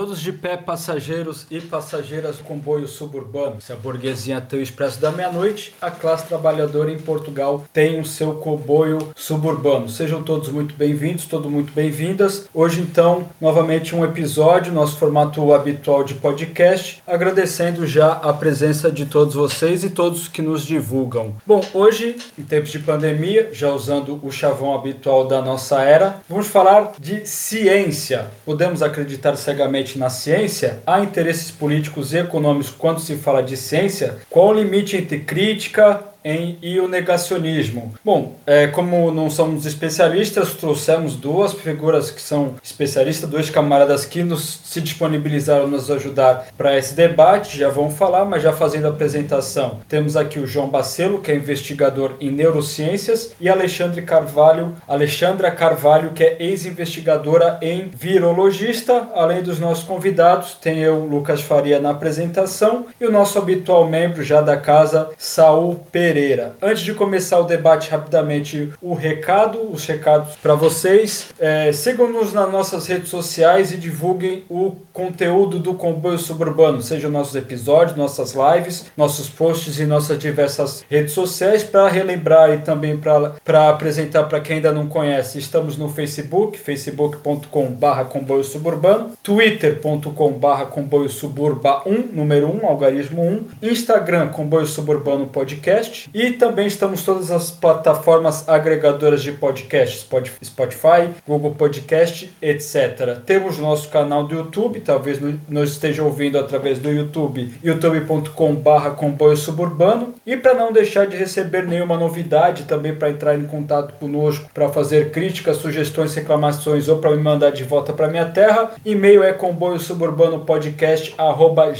Todos de pé, passageiros e passageiras do comboio suburbano. Se a burguesia tem o expresso da meia-noite, a classe trabalhadora em Portugal tem o seu comboio suburbano. Sejam todos muito bem-vindos, todos muito bem-vindas. Hoje, então, novamente um episódio, nosso formato habitual de podcast, agradecendo já a presença de todos vocês e todos que nos divulgam. Bom, hoje, em tempos de pandemia, já usando o chavão habitual da nossa era, vamos falar de ciência. Podemos acreditar cegamente na ciência, há interesses políticos e econômicos quando se fala de ciência? Qual o limite entre crítica, em, e o negacionismo. Bom, é, como não somos especialistas, trouxemos duas figuras que são especialistas, dois camaradas que nos se disponibilizaram nos ajudar para esse debate, já vão falar, mas já fazendo a apresentação. Temos aqui o João Bacelo, que é investigador em neurociências, e Alexandre Carvalho, Alexandra Carvalho, que é ex-investigadora em virologista. Além dos nossos convidados, tem eu, Lucas Faria, na apresentação, e o nosso habitual membro já da casa, Saul Pereira. Pereira. Antes de começar o debate, rapidamente o recado, os recados para vocês. É, Sigam-nos nas nossas redes sociais e divulguem o conteúdo do Comboio Suburbano, sejam nossos episódios, nossas lives, nossos posts e nossas diversas redes sociais. Para relembrar e também para apresentar para quem ainda não conhece, estamos no Facebook, facebook.com.br comboio suburbano, twitter.com.br comboio suburba 1, número 1, algarismo 1, Instagram comboio suburbano podcast, e também estamos todas as plataformas agregadoras de podcasts, Spotify, Google Podcast, etc. Temos nosso canal do YouTube, talvez nos esteja ouvindo através do YouTube, youtube.com/barra comboio suburbano. E para não deixar de receber nenhuma novidade, também para entrar em contato conosco, para fazer críticas, sugestões, reclamações ou para me mandar de volta para minha terra, e-mail é comboio suburbano podcast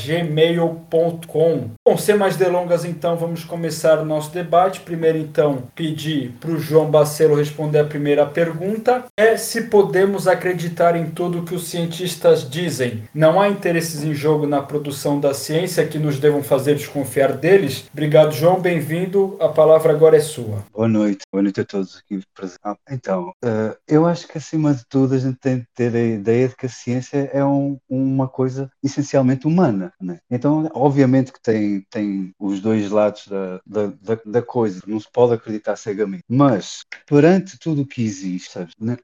gmail.com. Bom, sem mais delongas, então vamos começar nosso debate. Primeiro, então, pedir para o João Bacelo responder a primeira pergunta: é se podemos acreditar em tudo que os cientistas dizem. Não há interesses em jogo na produção da ciência que nos devam fazer desconfiar deles? Obrigado, João. Bem-vindo. A palavra agora é sua. Boa noite. Boa noite a todos aqui presentes. Ah, então, uh, eu acho que acima de tudo a gente tem que ter a ideia de que a ciência é um, uma coisa essencialmente humana. Né? Então, obviamente que tem, tem os dois lados da, da, da, da, coisa, não se pode acreditar cegamente. Mas, perante tudo o que existe, sabes, né,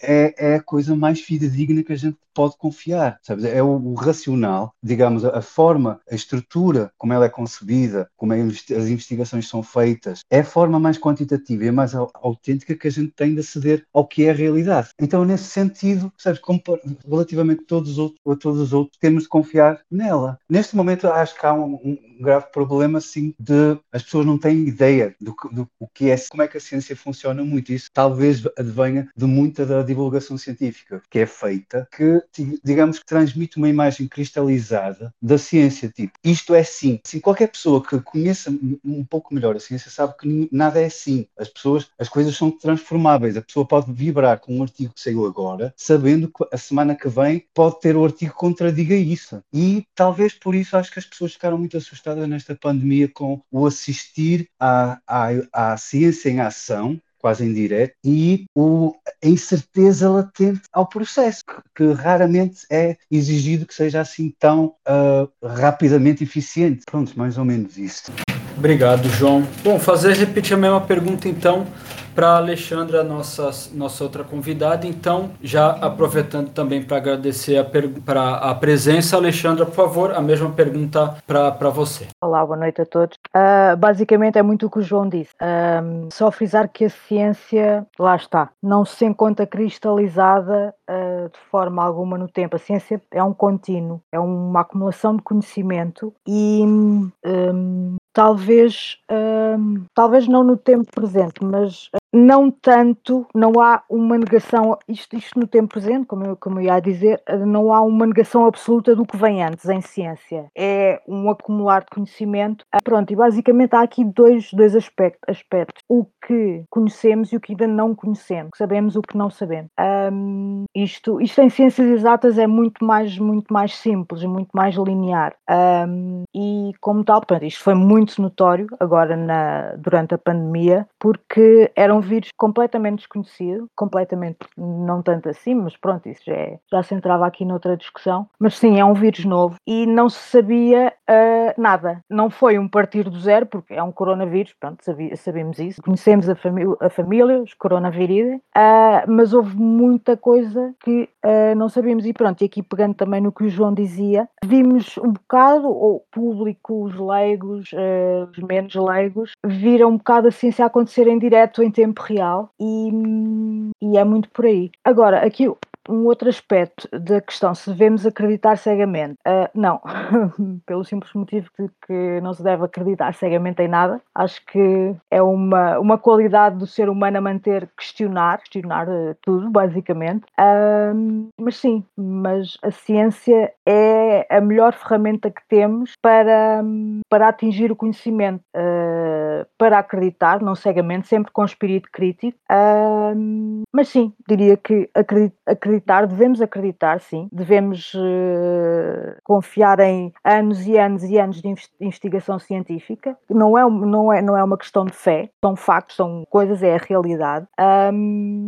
é, é a coisa mais fidedigna que a gente pode confiar, sabes? É o, o racional, digamos, a, a, forma, a estrutura, como ela é concebida, como é, as investigações são feitas, é a forma mais quantitativa e a mais autêntica que a gente tem de aceder ao que é a realidade. Então, nesse sentido, sabes, como, relativamente a todos os outros, a todos os outros, temos de confiar nela. Neste momento, acho que há um, um grave problema, sim, de as pessoas não têm ideia do, do, do que é, como é que a ciência funciona muito. Isso talvez advenha de muita da divulgação científica que é feita, que, digamos que transmite uma imagem cristalizada da ciência. Tipo, isto é sim. Assim, qualquer pessoa que conheça um pouco melhor a ciência sabe que nada é assim. As pessoas, as coisas são transformáveis. A pessoa pode vibrar com um artigo que saiu agora, sabendo que a semana que vem pode ter o artigo que contradiga isso. E talvez por isso acho que as pessoas ficaram muito assustadas nesta pandemia com o assistir à, à, à ciência em ação, quase em direto, e o, a incerteza latente ao processo, que, que, raramente é exigido que seja assim tão uh, rapidamente eficiente. Pronto, mais ou menos isso. Obrigado, João. Bom, fazer repetir a mesma pergunta então para Alexandra, nossa, nossa outra convidada. Então, já aproveitando também para agradecer a, pra, a presença, Alexandra, por favor, a mesma pergunta para você. Olá, boa noite a todos. Uh, basicamente é muito o que o João disse. Uh, só frisar que a ciência, lá está, não se encontra cristalizada uh, de forma alguma no tempo. A ciência é um contínuo, é uma acumulação de conhecimento e um, talvez, um, talvez não no tempo presente, mas não tanto, não há uma negação, isto, isto no tempo presente, como eu, como eu ia dizer, não há uma negação absoluta do que vem antes em ciência. É um acumular de conhecimento. Ah, pronto, e basicamente há aqui dois, dois aspectos, aspectos. O que conhecemos e o que ainda não conhecemos. Sabemos o que não sabemos. Um, isto, isto em ciências exatas é muito mais, muito mais simples, muito mais linear. Um, e como tal, portanto, isto foi muito notório agora na, durante a pandemia, porque era um vírus completamente desconhecido, completamente, não tanto assim, mas pronto, isso já, é, já se entrava aqui noutra discussão. Mas sim, é um vírus novo e não se sabia uh, nada. Não foi um partir do zero, porque é um coronavírus, pronto, sabia, sabemos isso. Conhecemos a, a família, os coronavírus, uh, mas houve muita coisa que uh, não sabíamos. E pronto, e aqui pegando também no que o João dizia, vimos um bocado, o público, os leigos, os menos leigos, viram um bocado a ciência acontecer em direto, em tempo real, e, e é muito por aí. Agora, aqui um outro aspecto da questão, se devemos acreditar cegamente, uh, não, pelo simples motivo de que não se deve acreditar cegamente em nada. Acho que é uma, uma qualidade do ser humano a manter, questionar, questionar uh, tudo, basicamente. Uh, mas sim, mas a ciência é a melhor ferramenta que temos para, para atingir o conhecimento, para acreditar, não cegamente, sempre com espírito crítico. mas sim, diria que acreditar devemos acreditar, sim, devemos uh, confiar em anos e anos e anos de investigação científica. Não é, não, é, não é uma questão de fé, são factos, são coisas, é a realidade.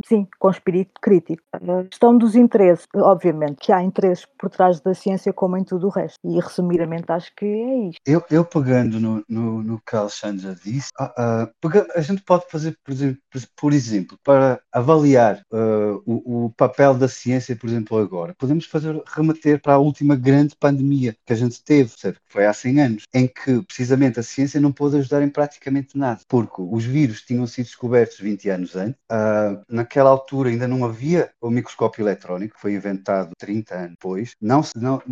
Sim, com espírito crítico. A questão dos interesses, obviamente, que há interesses por trás da ciência como em tudo o resto. E resumidamente acho que é isto. Eu, eu pegando no, no, no que a Alexandra disse, uh, uh, a gente pode fazer, por exemplo, por exemplo para avaliar uh, o, o papel da ciência, por exemplo, agora, podemos fazer remeter para a última grande pandemia que a gente teve, certo? que foi há 100 anos, em que precisamente a ciência não pôde ajudar em praticamente nada, porque os vírus tinham sido descobertos 20 anos antes, naquela altura ainda não havia o microscópio eletrónico, que foi inventado 30 anos depois, não, não,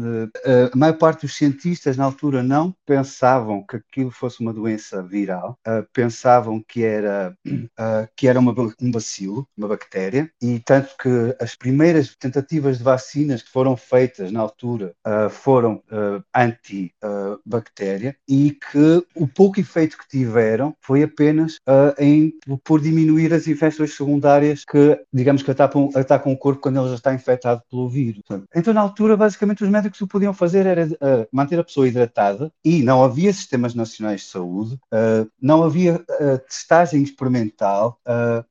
a maior parte dos cientistas na altura não pensavam que aquilo fosse uma doença viral, uh, pensavam que era, que era uma, um bacilo, uma bactéria, e tanto que as primeiras tentativas de vacinas que foram feitas na altura uh, foram uh, anti-bactéria e que o pouco efeito que tiveram foi apenas uh, em, por diminuir as infecções secundárias que, digamos que atacam, atacam o corpo quando ele já está infectado pelo vírus. Então, na altura, basicamente, os médicos o que podiam fazer era manter a pessoa hidratada e não havia sistemas nacionais de saúde, não havia testagem experimental,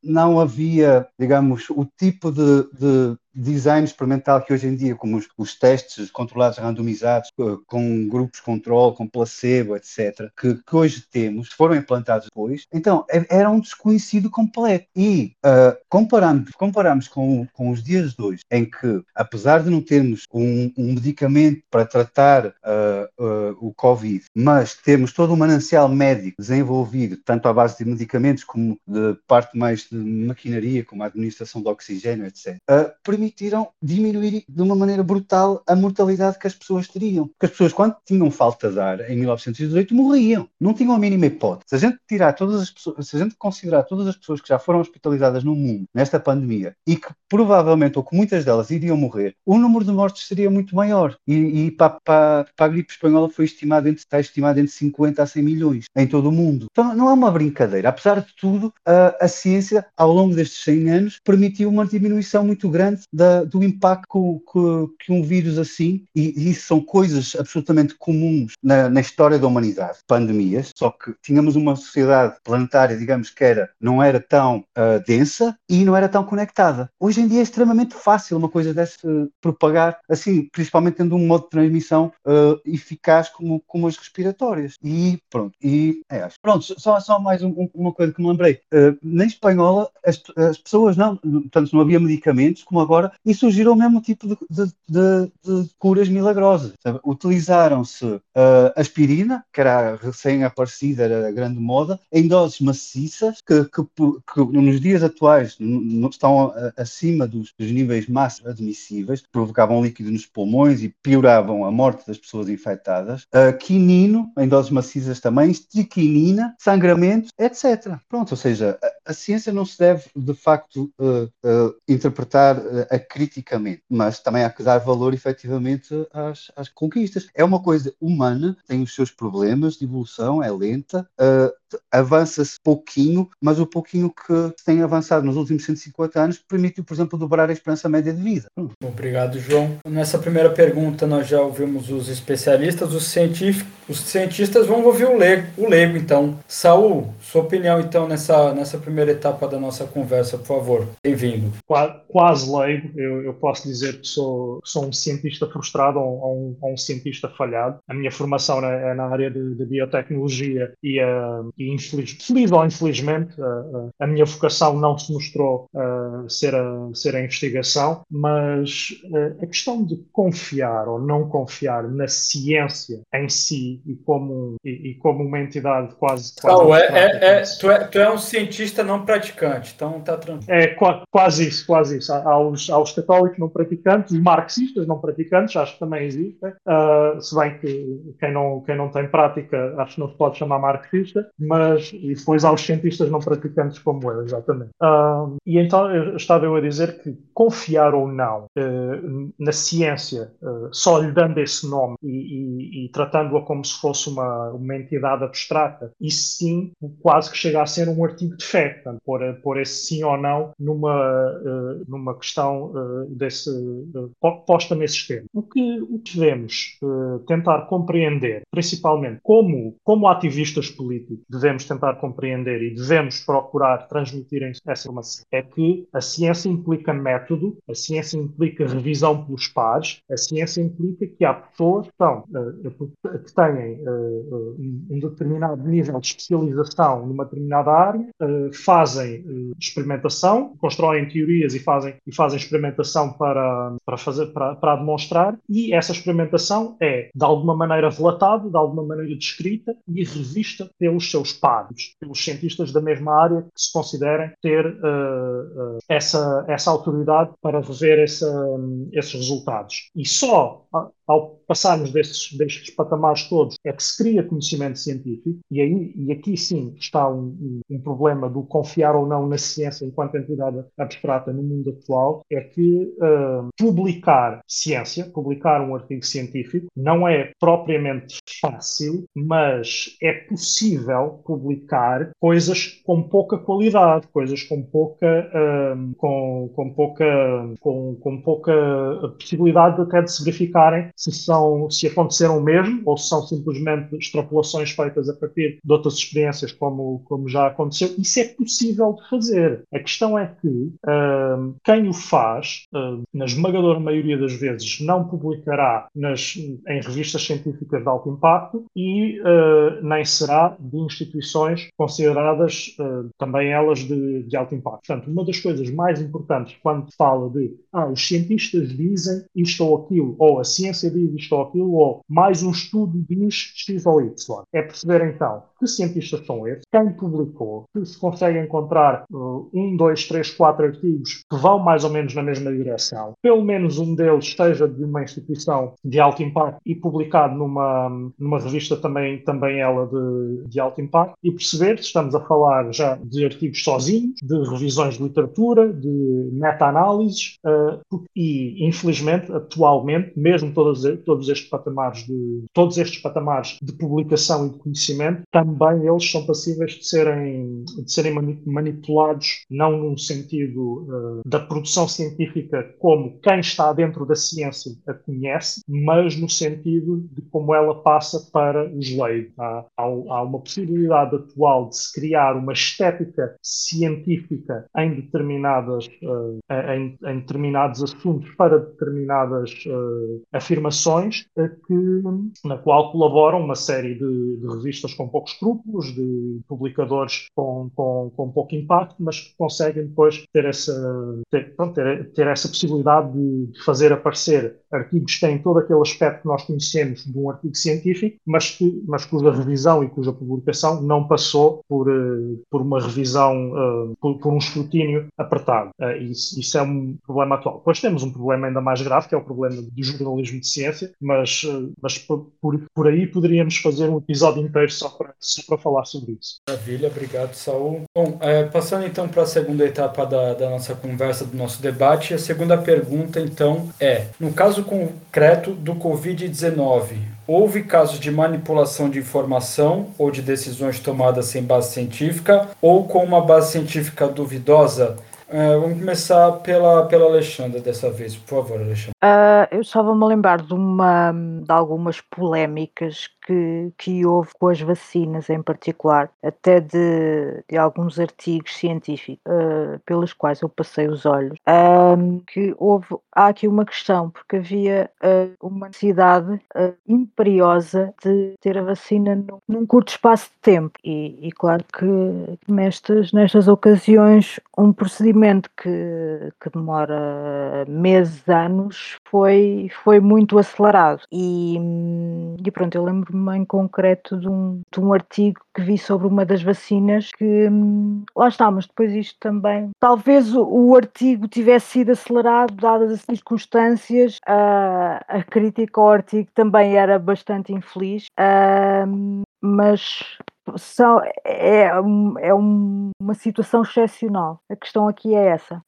não havia, digamos, o tipo de, de design experimental que hoje em dia, como os, os testes controlados randomizados, eh, com grupos controle, com placebo, etc., que, que, hoje temos, foram implantados depois, então é, era um desconhecido completo. E uh, comparamos, comparamos com, com os dias de hoje, em que, apesar de não termos um, um medicamento para tratar uh, uh, o Covid, mas temos todo o manancial médico desenvolvido, tanto à base de medicamentos como de parte mais de maquinaria, como a administração de oxigênio, etc., permitiram diminuir de uma maneira brutal a mortalidade que as pessoas teriam. Porque as pessoas, quando tinham falta de ar em 1918, morriam. Não tinham a mínima hipótese. Se a gente tirar todas as pessoas, se a gente considerar todas as pessoas que já foram hospitalizadas no mundo nesta pandemia e que provavelmente, ou que muitas delas iriam morrer, o número de mortes seria muito maior. E, e para, para, para, a gripe espanhola foi estimado entre, está estimado entre 50 a 100 milhões em todo o mundo. Então não é uma brincadeira. Apesar de tudo, a, a ciência, ao longo destes 100 anos, permitiu uma diminuição muito grande da, do impacto que, que, um vírus assim, e, isso são coisas absolutamente comuns na, na, história da humanidade, pandemias, só que tínhamos uma sociedade planetária, digamos que era, não era tão uh, densa e não era tão conectada. Hoje em dia é extremamente fácil uma coisa dessa propagar, assim, principalmente tendo um modo de transmissão uh, eficaz como, como as respiratórias. E pronto, e é, acho. Pronto, só, só mais um, uma coisa que me lembrei. na espanhola, as, as pessoas não, portanto, não havia medicamentos, como agora agora e surgiram o mesmo tipo de, de, de, de curas milagrosas. Utilizaram-se uh, aspirina, que era recém-aparecida, era grande moda, em doses maciças, que, que, que nos dias atuais estão acima dos, dos, níveis máximos admissíveis, provocavam líquido nos pulmões e pioravam a morte das pessoas infectadas. Uh, quinino, em doses maciças também, estiquinina, sangramento, etc. Pronto, ou seja, a, a ciência não se deve, de facto, uh, uh, interpretar acriticamente, mas também há que dar valor efetivamente às, às conquistas. É uma coisa humana, tem os seus problemas de evolução, é lenta, uh, avança-se pouquinho, mas o pouquinho que tem avançado nos últimos 150 anos permitiu, por exemplo, dobrar a esperança média de vida. Obrigado, João. Nessa primeira pergunta, nós já ouvimos os especialistas, os científicos. Os cientistas vão ouvir o leigo, o leigo então. Saul, sua opinião, então, nessa, nessa primeira etapa da nossa conversa, por favor. Bem-vindo. Quase leigo. Eu, eu, posso dizer que sou, sou um cientista frustrado ou, um, um cientista falhado. A minha formação é, é na área de, de biotecnologia e, uh, e infeliz, feliz ou infelizmente, uh, a minha vocação não se mostrou uh, ser, a, ser a investigação, mas a questão de confiar ou não confiar na ciência em si e como, e, e como uma entidade quase. quase oh, é, é, é, tu, é, tu é um cientista não praticante, então tá tranquilo. É quase isso, quase isso. Aos, aos católicos não praticantes, os marxistas não praticantes, acho que também existem, uh, se bem que quem não, quem não tem prática acho que não se pode chamar marxista, mas e depois aos cientistas não praticantes como eu, exatamente. Uh, e então eu estava eu a dizer que confiar ou não uh, na ciência, só lhe dando esse nome e, e, e tratando-a como se fosse uma, uma entidade abstrata, isso sim quase que chega a ser um artigo de fé, portanto, pôr, pôr esse sim ou não numa, uh, numa questão uh, desse, uh, posta nesse termos. O que, o que devemos tentar compreender, principalmente como, como ativistas políticos, devemos tentar compreender e devemos procurar transmitir essa informação, é que a ciência implica método, a ciência implica revisão pelos pares, a ciência implica que há pessoas que, estão, que têm um determinado nível de especialização numa determinada área, fazem experimentação, constroem teorias e fazem, e fazem experimentação para, para, fazer, para, para demonstrar, e essa experimentação é, de alguma maneira, relatada, de alguma maneira descrita e revista pelos seus pares, pelos cientistas da mesma área que se considerem ter uh, uh, essa, essa autoridade para rever essa, um, esses resultados. E só ao passarmos destes, destes patamares todos, é que se cria conhecimento científico, e, aí, e aqui sim está um, um, problema do confiar ou não na ciência enquanto entidade abstrata no mundo atual, é que uh, publicar ciência, publicar um artigo científico, não é propriamente fácil, mas é possível publicar coisas com pouca qualidade, coisas com pouca, uh, com, com, pouca, com, com pouca possibilidade até de se verificarem se, são, se aconteceram mesmo ou se são simplesmente extrapolações feitas a partir de outras experiências, como, como já aconteceu. Isso é possível de fazer. A questão é que uh, quem o faz, uh, na esmagadora maioria das vezes, não publicará nas, em revistas científicas de alto impacto e uh, nem será de instituições consideradas também elas de, de alto impacto. Portanto, uma das coisas mais importantes quando se fala de ah, os cientistas dizem isto ou aquilo, ou a ciência diz isto ou aquilo, ou mais um estudo diz X ou Y. É perceber então que cientistas são esses, quem publicou, que se consegue encontrar uh, um, dois, três, quatro artigos que vão mais ou menos na mesma direção. Pelo menos um deles esteja de uma instituição de alto impacto e publicado numa, numa revista também, também ela de, de alto impacto. E perceber se estamos a falar já de artigos sozinhos, de revisões de literatura, de meta-análises uh, e, infelizmente, atualmente, mesmo todos, todos estes patamares de todos estes patamares de publicação e de conhecimento, também eles são passíveis de serem, de serem manipulados, não num sentido uh, da produção científica como quem está dentro da ciência a conhece, mas no sentido de como ela passa para os leigos. Há, há, uma possibilidade atual de se criar uma estética científica em, determinadas, uh, em, em, determinados assuntos para determinadas uh, afirmações, que, na qual colaboram uma série de, de revistas com poucos escrúpulos, de publicadores com, com, com pouco impacto, mas que conseguem depois ter essa, ter, pronto, ter, ter essa possibilidade de fazer aparecer artigos que têm todo aquele aspecto que nós conhecemos de um artigo científico, mas, que, mas cuja revisão e cuja publicação não passou por, uh, por uma revisão, uh, por, por, um escrutínio apertado. Uh, isso, isso, é um problema atual. Depois temos um problema ainda mais grave, que é o problema do jornalismo de ciência, mas, mas por, por aí poderíamos fazer um episódio inteiro só para, só para falar sobre isso. Maravilha, obrigado, Saul. Bom, é, passando então para a segunda etapa da, da nossa conversa, do nosso debate, a segunda pergunta então é: no caso concreto do Covid-19, houve casos de manipulação de informação ou de decisões tomadas sem base científica ou com uma base científica duvidosa? É, vamos começar pela, pela Alexandra dessa vez, por favor, Alexandra. Uh, eu estava-me a lembrar de, uma, de algumas polémicas que, que houve com as vacinas em particular, até de, de alguns artigos científicos uh, pelos quais eu passei os olhos, um, que houve, há aqui uma questão, porque havia uh, uma necessidade imperiosa de ter a vacina no, num curto espaço de tempo, e, e claro que nestas, nestas ocasiões um procedimento que, que demora meses, anos, foi, foi muito acelerado. E, e pronto, eu lembro-me em concreto de um, de um artigo que vi sobre uma das vacinas que lá está, mas depois isto também. Talvez o, o artigo tivesse sido acelerado, dadas as circunstâncias, a, a crítica ao artigo também era bastante infeliz. Uh, mas são, é, é uma situação excepcional. A questão aqui é essa.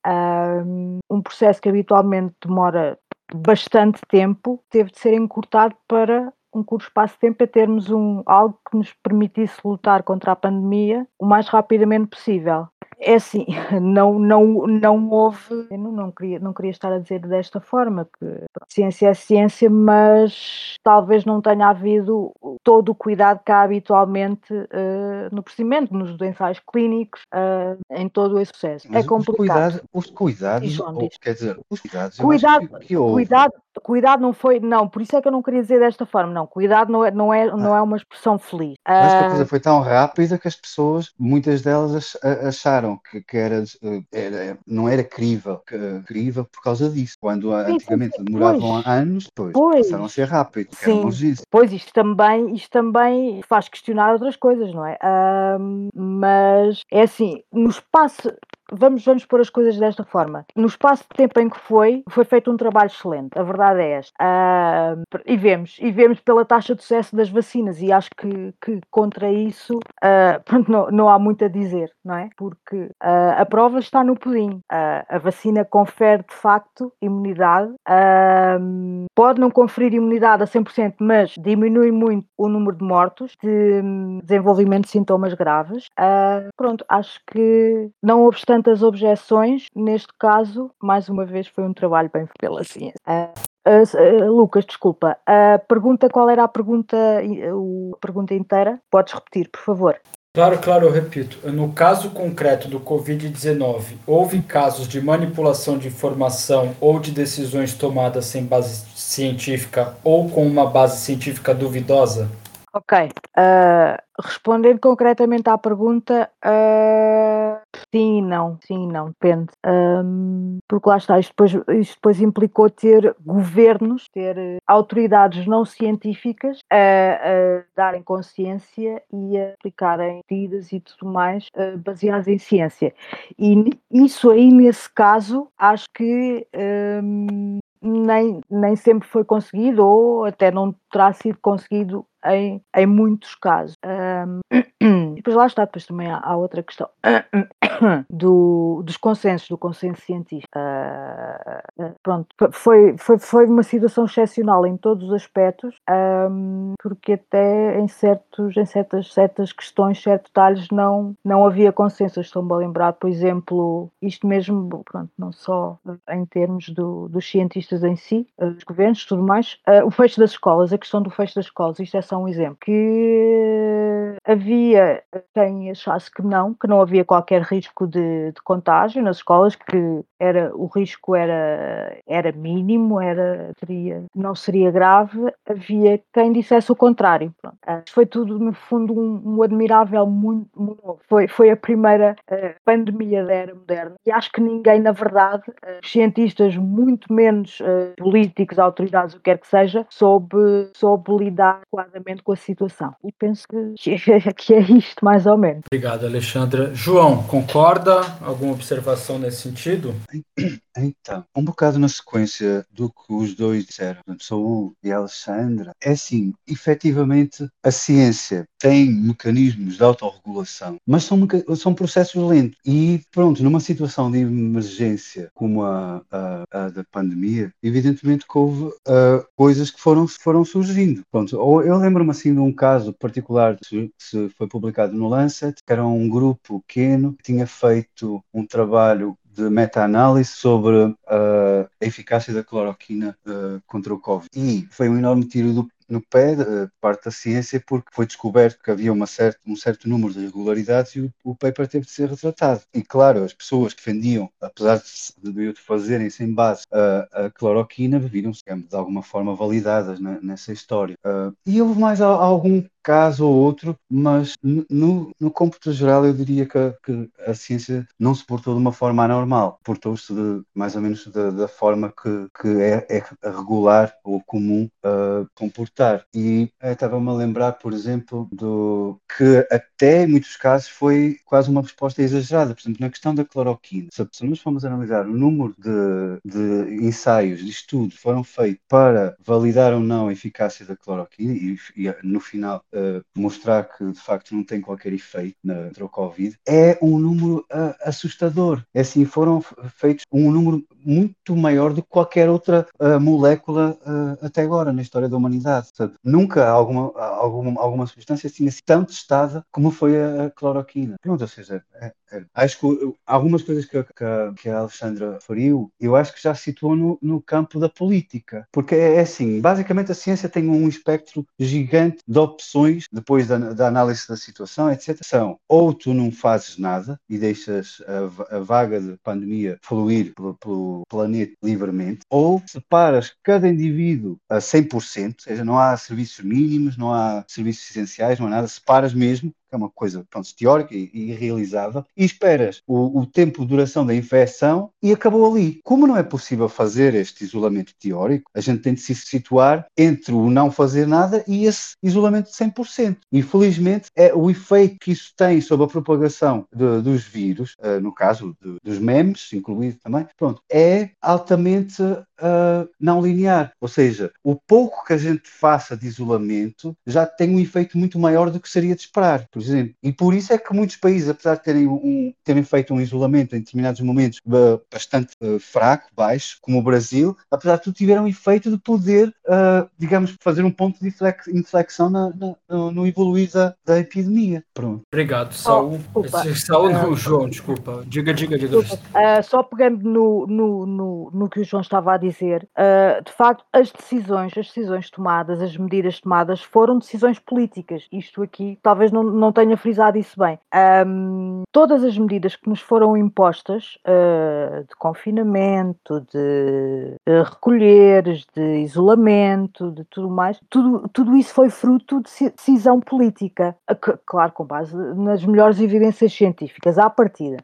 Um processo que habitualmente demora bastante tempo teve de ser encurtado para um curto espaço de tempo a termos um, algo que nos permitisse lutar contra a pandemia o mais rapidamente possível. É assim, não, não, não houve, eu não, não, queria, não queria estar a dizer desta forma, que ciência é ciência, mas talvez não tenha havido todo o cuidado que há habitualmente uh, no procedimento, nos ensaios clínicos, uh, em todo esse processo. Mas é complicado. Os cuidados, os cuidados ou, quer dizer, os cuidados, cuidado, que, que houve. cuidado, cuidado não foi, não, por isso é que eu não queria dizer desta forma, não, cuidado não é, não é, não é uma expressão feliz. Mas a coisa foi tão rápida que as pessoas, muitas delas acharam que, que era, eh, era, não era crível, que, crível por causa disso. Quando sim, antigamente sim, demoravam pois, anos, depois pois, passaram a ser rápidos. Sim, pois isto também, isto também faz questionar outras coisas, não é? mas é assim, no espaço vamos, vamos pôr as coisas desta forma. No espaço de tempo em que foi, foi feito um trabalho excelente. A verdade é esta. Uh, e vemos, e vemos pela taxa de sucesso das vacinas, e acho que, que contra isso uh, não, não há muito a dizer, não é? Porque uh, a prova está no pudim. a vacina confere de facto imunidade, pode não conferir imunidade a 100%, mas diminui muito o número de mortos, de um, desenvolvimento de sintomas graves. pronto, acho que não obstante tantas objeções, neste caso, mais uma vez, foi um trabalho bem feito pela ciência. Uh, uh, uh, Lucas, desculpa, a pergunta, qual era a pergunta, a pergunta inteira? Podes repetir, por favor. Claro, claro, eu repito. No caso concreto do Covid-19, houve casos de manipulação de informação ou de decisões tomadas sem base científica ou com uma base científica duvidosa? Ok. Uh, respondendo concretamente à pergunta, uh, sim e não. Sim e não, depende. Um, porque lá está, isto depois, isto depois implicou ter governos, ter autoridades não científicas a, a darem consciência e a aplicarem medidas e tudo mais uh, baseadas em ciência. E isso aí, nesse caso, acho que um, nem, nem sempre foi conseguido ou até não terá sido conseguido em, em muitos casos. Um, depois lá está, depois também há, há outra questão do, dos consensos, do consenso científico. Uh, pronto, foi, foi, foi uma situação excepcional em todos os aspectos, um, porque até em, certos, em certas, certas questões, certos detalhes, não, não havia consenso. Estou-me a lembrar, por exemplo, isto mesmo, pronto, não só em termos do, dos cientistas em si, dos governos, tudo mais, uh, o fecho das escolas, a questão do fecho das escolas, isto é só um exemplo, que havia quem achasse que não, que não havia qualquer risco de, de contágio nas escolas, que era, o risco era, era mínimo, era, seria, não seria grave, havia quem dissesse o contrário. Pronto. Ah, foi tudo, no fundo, um, um admirável muito, novo. Foi, foi a primeira uh, pandemia da era moderna e acho que ninguém, na verdade, uh, cientistas, muito menos uh, políticos, autoridades, o que quer que seja, soube, soube lidar com a situação. E penso que, que é isto, mais ou menos. Obrigado, Alexandra. João, concorda? Alguma observação nesse sentido? Então, um bocado na sequência do que os dois disseram, Saúl e Alexandra, é assim, efetivamente a ciência tem mecanismos de autorregulação, mas são, são processos lentos. E pronto, numa situação de emergência como a, a, a da pandemia, evidentemente que houve uh, coisas que foram, foram surgindo. Pronto, eu lembro-me assim de um caso particular que foi publicado no Lancet, que era um grupo pequeno que tinha feito um trabalho de meta-análise sobre uh, a eficácia da cloroquina uh, contra o Covid. E foi um enorme tiro do, no pé de parte da ciência porque foi descoberto que havia certa, um certo número de irregularidades e o, o, paper teve de ser retratado. E claro, as pessoas que defendiam, apesar de, de, de fazerem sem base a, a cloroquina, viram-se de alguma forma validadas na, nessa história. Uh, e houve mais algum caso ou outro, mas no, no geral eu diria que, que, a ciência não se portou de uma forma anormal, portou-se mais ou menos da, da forma que, que é, é, regular ou comum uh, comportar. E estava-me a lembrar, por exemplo, do que até em muitos casos foi quase uma resposta exagerada. Por exemplo, na questão da cloroquina, se nós formos analisar o número de, de ensaios, de estudos foram feitos para validar ou não a eficácia da cloroquina, e, e no final uh, mostrar que de facto não tem qualquer efeito na, contra o Covid, é um número uh, assustador. É assim, foram feitos um número muito maior do que qualquer outra uh, molécula até agora na história da humanidade. Portanto, nunca alguma, alguma, alguma substância tinha sido tão testada como foi a, a cloroquina. Pronto, ou seja, é, acho que algumas coisas que, que, que, a Alexandra referiu, eu acho que já se situou no, no campo da política. Porque é, é assim, basicamente a ciência tem um espectro gigante de opções depois da, da, análise da situação, etc., são ou tu não fazes nada e deixas a, a vaga de pandemia fluir pelo, pelo, planeta livremente, ou separas cada indivíduo a 100%, ou seja, não há serviços mínimos, não há serviços essenciais, não há nada, separas mesmo que é uma coisa pronto, teórica e, e realizável, e esperas o, o, tempo de duração da infecção e acabou ali. Como não é possível fazer este isolamento teórico, a gente tem de se situar entre o não fazer nada e esse isolamento de 100%. Infelizmente, é o efeito que isso tem sobre a propagação de, dos vírus, uh, no caso de, dos memes, incluído também, pronto, é altamente uh, não linear. Ou seja, o pouco que a gente faça de isolamento já tem um efeito muito maior do que seria de esperar. Por exemplo. E por isso é que muitos países, apesar de terem, um, terem feito um isolamento em determinados momentos bastante uh, fraco, baixo, como o Brasil, apesar de tudo, tiveram um efeito de poder, uh, digamos, fazer um ponto de inflexão na, na, no, evoluir da, da, epidemia. Pronto. Obrigado, Saul. Oh, Saul não, João, desculpa. Diga, diga, diga. Uh, só pegando no, no, no, no, que o João estava a dizer, de facto, as decisões, as decisões tomadas, as medidas tomadas foram decisões políticas. Isto aqui talvez não, não tenha frisado isso bem. Um, todas as medidas que nos foram impostas uh, de confinamento, de, recolheres, de isolamento, de tudo mais, tudo, tudo isso foi fruto de decisão política, claro, com base nas melhores evidências científicas, à partida.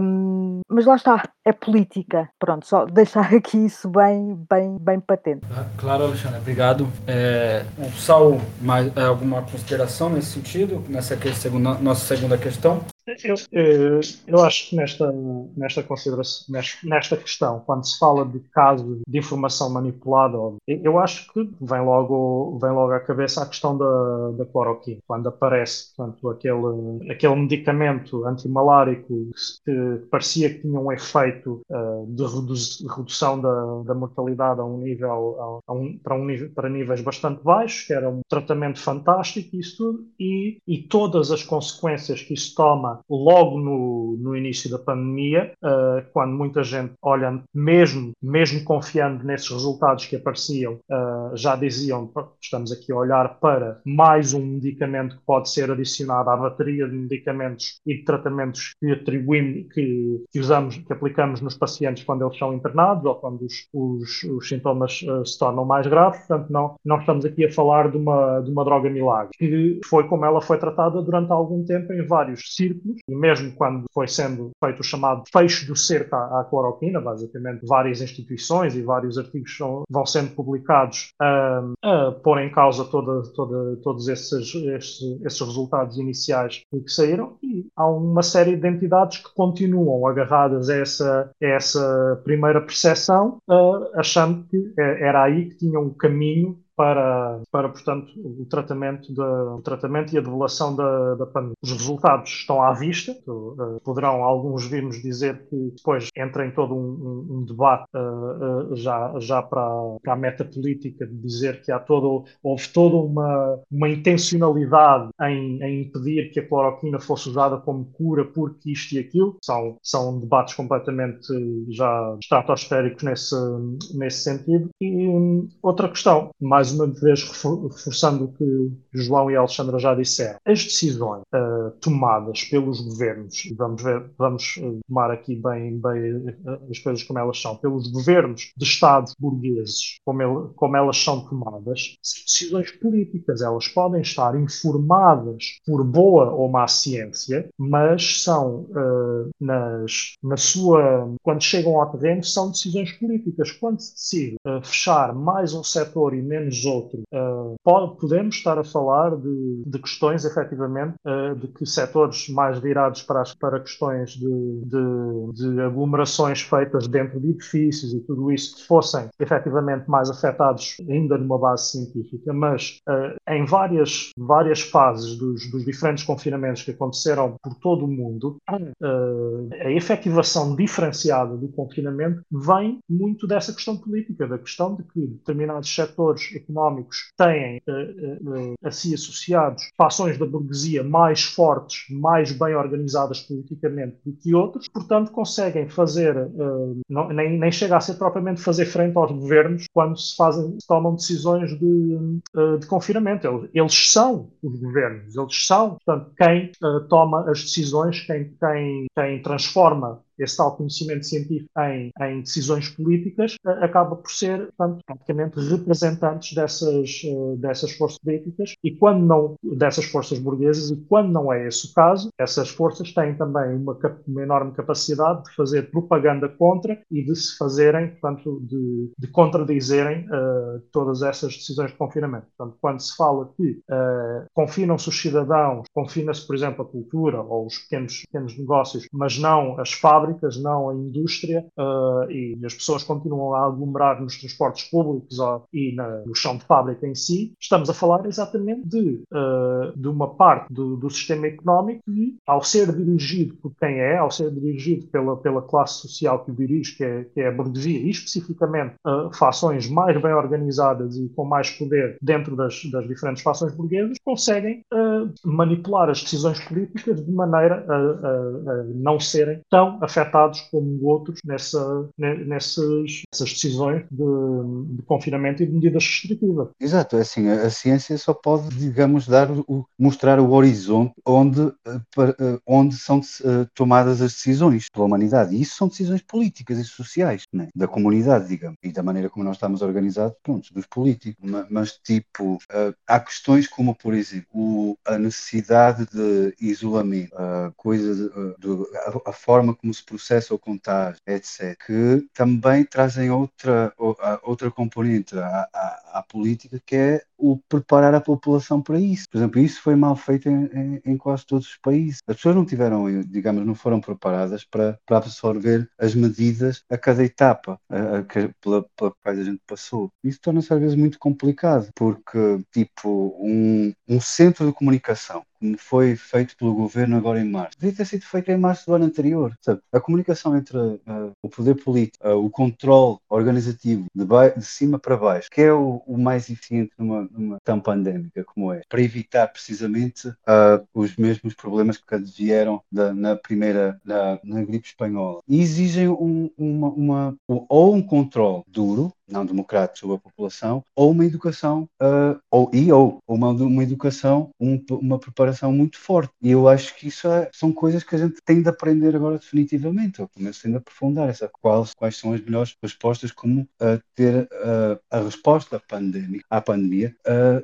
Um, mas lá está, é política. Pronto, só deixar aqui isso bem, bem, bem patente. Claro, Alexandre, obrigado. É, Saul, mais, é, alguma consideração nesse sentido, nessa segunda, nossa segunda questão? Eu, eh, eu acho que nesta, nesta consideração, nesta questão, quando se fala de casos de informação manipulada, eu acho que vem logo, vem logo à cabeça a questão da, da cloroquina. Quando aparece portanto, aquele, aquele medicamento antimalárico que parecia que tinha um efeito uh, de redução da, da mortalidade a um nível, a, um, para, um para níveis bastante baixos, que era um tratamento fantástico, isso tudo, e, e todas as consequências que isso toma logo no, no início da pandemia, uh, quando muita gente, olhando, mesmo, mesmo confiando nesses resultados que apareciam, uh, já diziam: estamos aqui a olhar para mais um medicamento que pode ser adicionado à bateria de medicamentos e de tratamentos que atribuímos, que, que usamos, que aplicamos nos pacientes quando eles são internados ou quando os, os, os sintomas uh, se tornam mais graves. Portanto, não, não estamos aqui a falar de uma, de uma droga milagre, que foi como ela foi tratada durante algum tempo em vários círculos e mesmo quando foi sendo feito o chamado fecho do cerco à, cloroquina, basicamente várias instituições e vários artigos são, vão sendo publicados a, a pôr em causa toda, toda, todos esses, esses, esses resultados iniciais que saíram, e há uma série de entidades que continuam agarradas a essa, a essa primeira percepção, uh, achando que eh, era aí que tinham um caminho para, para portanto, o tratamento, da, o tratamento e a develação da, da pandemia. Os resultados estão à vista, uh, poderão alguns vir-nos dizer que depois entra em todo um, um debate uh, uh, já, já para, para a meta política de dizer que há todo, houve toda uma, uma intencionalidade em, em impedir que a cloroquina fosse usada como cura porque isto e aquilo. São, são debates completamente já estratosféricos nesse, nesse sentido. E um, outra questão, mais mais uma vez reforçando o que João e Alexandra já disseram, as decisões uh, tomadas pelos governos, e vamos ver, vamos uh, tomar aqui bem, bem uh, as coisas como elas são, pelos governos de Estados burgueses, como, ele, como elas são tomadas, são decisões políticas. Elas podem estar informadas por boa ou má ciência, mas são nas, na sua, quando chegam ao terreno, são decisões políticas. Quando se decide fechar mais um setor e menos menos outro. Uh, pode, podemos estar a falar de, de questões, efetivamente, uh, de que setores mais virados para, as, para questões de, de, de, aglomerações feitas dentro de edifícios e tudo isso, fossem efetivamente mais afetados ainda numa base científica, mas uh, em várias, várias fases dos, dos, diferentes confinamentos que aconteceram por todo o mundo, a efetivação diferenciada do confinamento vem muito dessa questão política, da questão de que determinados setores económicos têm uh, uh, a si associados fações da burguesia mais fortes, mais bem organizadas politicamente do que outros, portanto conseguem fazer, não, nem, nem chega a ser propriamente fazer frente aos governos quando se, fazem, se tomam decisões de, de confinamento. Eles, eles, são os governos, eles são, portanto, quem toma as decisões, quem, quem, quem transforma esse tal conhecimento científico em, em decisões políticas, uh, acaba por ser, portanto, praticamente representantes dessas, uh, dessas forças políticas e quando não, dessas forças burguesas, e quando não é esse o caso, essas forças têm também uma, uma enorme capacidade de fazer propaganda contra e de se fazerem, portanto, de, de contradizerem uh, todas essas decisões de confinamento. Portanto, quando se fala que confinam-se os cidadãos, confina-se, por exemplo, a cultura ou os pequenos, pequenos negócios, mas não as fábricas, fábricas, não a indústria, uh, e as pessoas continuam a aglomerar nos transportes públicos e na, no chão de fábrica em si, estamos a falar exatamente de, uh, de uma parte do, do, sistema económico que, ao ser dirigido por quem é, ao ser dirigido pela, pela classe social que dirige, que é, que é a burguesia, e especificamente uh, fações mais bem organizadas e com mais poder dentro das, das diferentes fações burguesas, conseguem manipular as decisões políticas de maneira a, a, a não serem tão afetados como outros nessa, nessas, nessas decisões de, de, confinamento e de medidas restritivas. Exato, é assim, a, ciência só pode, digamos, dar o, mostrar o horizonte onde, eh, eh, onde são eh, tomadas as decisões pela humanidade. E isso são decisões políticas e sociais, né? da comunidade, digamos, e da maneira como nós estamos organizados, pronto, dos políticos. Mas, tipo, há questões como, por exemplo, a necessidade de isolamento, a, coisa de, a forma como se se processa o contágio, etc., que também trazem outra, outra componente à, à, à, política, que é o preparar a população para isso. Por exemplo, isso foi mal feito em, em, em, quase todos os países. As pessoas não tiveram, digamos, não foram preparadas para, para absorver as medidas a cada etapa a, a, pela, pela qual a gente passou. Isso torna-se às vezes muito complicado, porque, tipo, um, um centro de comunicação como foi feito pelo governo agora em março. Devia ter sido feito em março do ano anterior. Sabe? A comunicação entre uh, o poder político, uh, o controle organizativo de, de, cima para baixo, que é o, o mais eficiente numa, numa tão pandémica como é, para evitar precisamente uh, os mesmos problemas que vieram da, na primeira, na, na gripe espanhola. E exigem um, uma, uma, ou um controle duro não democrático sobre a população, ou uma educação, uh, ou, e ou uma, uma educação, um, uma preparação muito forte. E eu acho que isso é, são coisas que a gente tem de aprender agora definitivamente, ou pelo menos tem de aprofundar essa, quais, quais são as melhores respostas, como uh, ter uh, a resposta à pandemia, à pandemia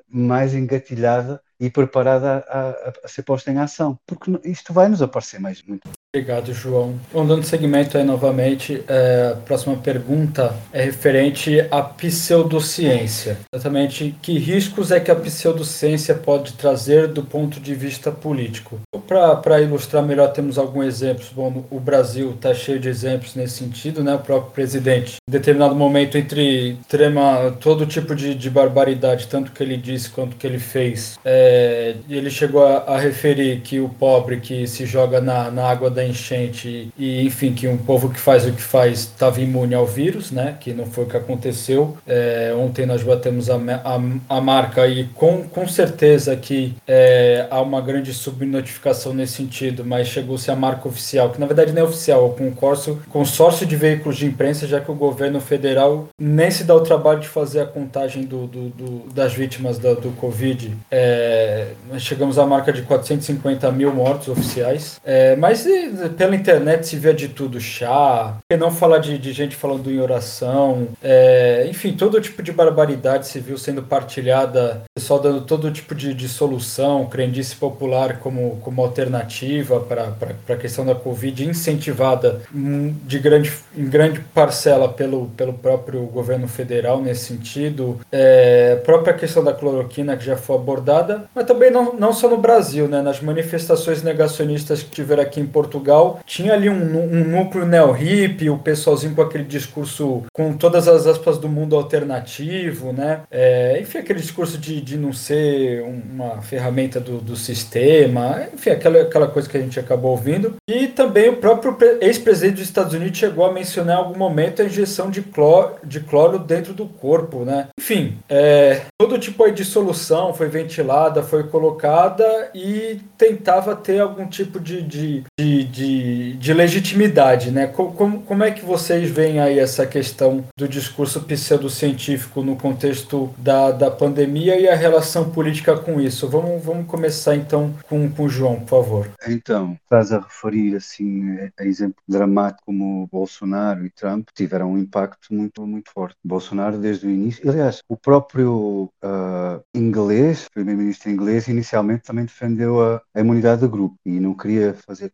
mais engatilhada e preparada a, a, a ser posta em ação, porque isto vai nos aparecer mais muito. Obrigado, João. Bom, dando seguimento aí novamente, é, a próxima pergunta é referente à pseudociência. Exatamente, que riscos é que a pseudociência pode trazer do ponto de vista político? Para ilustrar melhor, temos alguns exemplos. Bom, o Brasil está cheio de exemplos nesse sentido, né? O próprio presidente, em determinado momento, entre extrema, todo tipo de, de barbaridade, tanto que ele disse quanto que ele fez, é, ele chegou a, a, referir que o pobre que se joga na, na água da enchente e, enfim, que um povo que faz o que faz estava imune ao vírus, né? Que não foi o que aconteceu. É, ontem nós batemos a, a, a, marca e com, com certeza que é, há uma grande subnotificação nesse sentido, mas chegou-se a marca oficial, que na verdade não é oficial, é o consórcio, consórcio de veículos de imprensa, já que o governo federal nem se dá o trabalho de fazer a contagem do, do, do das vítimas do, do Covid. É, chegamos à marca de 450 mil mortos oficiais, é, mas pela internet se vê de tudo, chá, não falar de, de gente falando em oração, é, enfim, todo tipo de barbaridade se viu sendo partilhada, pessoal dando todo tipo de, de solução, crendice popular como, como alternativa para a questão da Covid, incentivada de grande, em grande parcela pelo, pelo próprio governo federal nesse sentido, é, própria questão da cloroquina que já foi abordada, mas também não, não só no Brasil, né, nas manifestações negacionistas que tiveram aqui em Portugal, Portugal, tinha ali um, um núcleo neo-hip, o pessoalzinho com aquele discurso com todas as aspas do mundo alternativo, né? É, enfim, aquele discurso de, de não ser uma ferramenta do, do sistema, enfim, aquela, aquela coisa que a gente acabou ouvindo. E também o próprio ex-presidente dos Estados Unidos chegou a mencionar em algum momento a injeção de cloro, de cloro dentro do corpo, né? Enfim, é, todo tipo de solução foi ventilada, foi colocada e tentava ter algum tipo de, de, de, de, de legitimidade, né? Como, como é que vocês veem aí essa questão do discurso pseudocientífico no contexto da, da pandemia e a relação política com isso? Vamos, vamos começar então com, com o João, por favor. Então, estás a referir assim a exemplo dramático como Bolsonaro e Trump tiveram um impacto muito, muito forte. Bolsonaro desde o início, aliás, o próprio uh, inglês, primeiro-ministro inglês, inicialmente também defendeu a, a imunidade do grupo e não queria fazer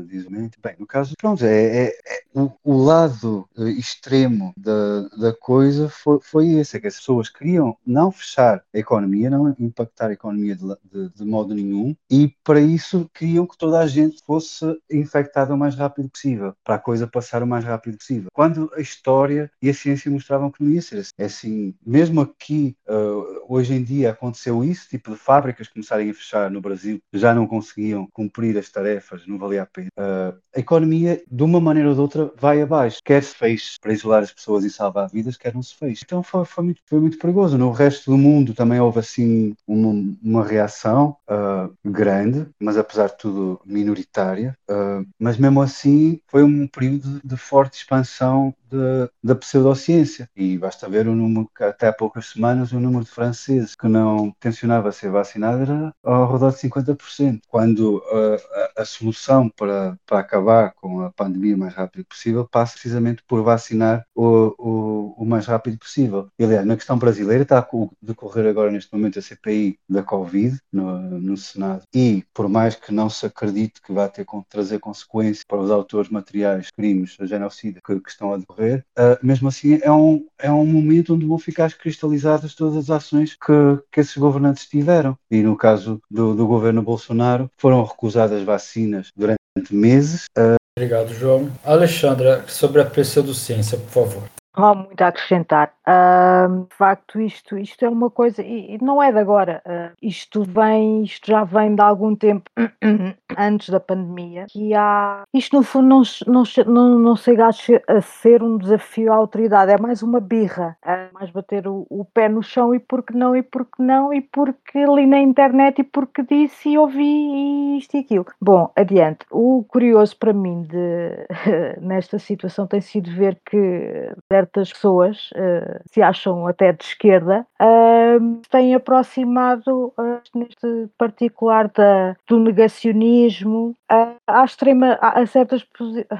de isolamento. Bem, no caso, pronto, é, é, é o, o, lado eh, extremo da, da coisa foi, foi esse, é que as pessoas queriam não fechar a economia, não impactar a economia de, de, de modo nenhum, e para isso queriam que toda a gente fosse infectada o mais rápido possível, para a coisa passar o mais rápido possível. Quando a história e a ciência mostravam que não ia ser assim. É assim, mesmo aqui, uh, hoje em dia aconteceu isso, tipo de fábricas começarem a fechar no Brasil, já não conseguiam cumprir as tarefas, não valia a pena uh, a economia, de uma maneira ou de outra, vai abaixo. Quer se fez para isolar as pessoas e salvar vidas, quer não se fez. Então foi, foi, muito, foi muito perigoso. No resto do mundo também houve assim uma, uma reação uh, grande, mas apesar de tudo minoritária. Uh, mas mesmo assim foi um período de forte expansão de, da pseudociência. E basta ver o número, que até há poucas semanas, o número de franceses que não tencionava ser vacinado era ao redor de 50%, quando a, a, a solução para, para acabar com a pandemia o mais rápido possível passa precisamente por vacinar o, o, o mais rápido possível. Aliás, na questão brasileira está a decorrer agora neste momento a CPI da Covid no, no Senado e por mais que não se acredite que vai ter trazer consequências para os autores materiais crimes de genocídio que, que estão a decorrer ocorrer, uh, mesmo assim é um, é um momento onde vão ficar cristalizadas todas as ações que, que esses governantes tiveram. E no caso do, do governo Bolsonaro, foram recusadas vacinas durante meses. Uh... Obrigado, João. Alexandra, sobre a pseudociência, por favor. Não há muito a acrescentar. Uh, de facto, isto, isto é uma coisa, e, não é de agora, uh, isto vem, isto já vem de algum tempo antes da pandemia, que há, isto no fundo não, não, não, não chega a ser um desafio à autoridade, é mais uma birra, é mais bater o, o pé no chão e porque não, e porque não, e porque li na internet e porque disse e ouvi isto e aquilo. Bom, adiante. O curioso para mim de, nesta situação tem sido ver que certas pessoas uh, se acham até de esquerda uh, têm aproximado uh, neste particular da, do negacionismo a, à extrema, a, a certas,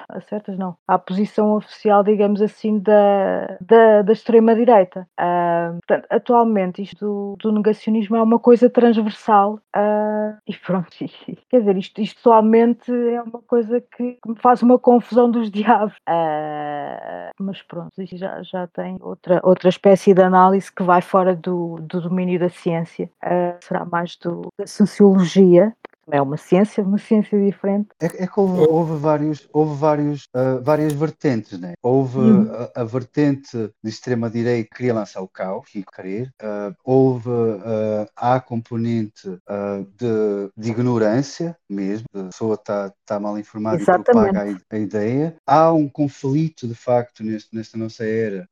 a certas não, à posição oficial, digamos assim, da, da, da extrema-direita. Uh, portanto, atualmente isto do, do, negacionismo é uma coisa transversal uh, e pronto, quer dizer, isto, isto é uma coisa que me faz uma confusão dos diabos. Uh, mas pronto, já, já tem outra, outra espécie de análise que vai fora do, do domínio da ciência. será mais do, da sociologia, é uma ciência, uma ciência diferente. É, é que houve, houve, vários, houve vários, uh, várias vertentes, né? Houve uhum. a, a, vertente de extrema-direita que queria lançar o caos, que querer. Uh, houve uh, a componente de, de, ignorância mesmo, a pessoa está tá mal informada Exatamente. e propaga a, a, ideia. Há um conflito, de facto, neste, nesta nossa era,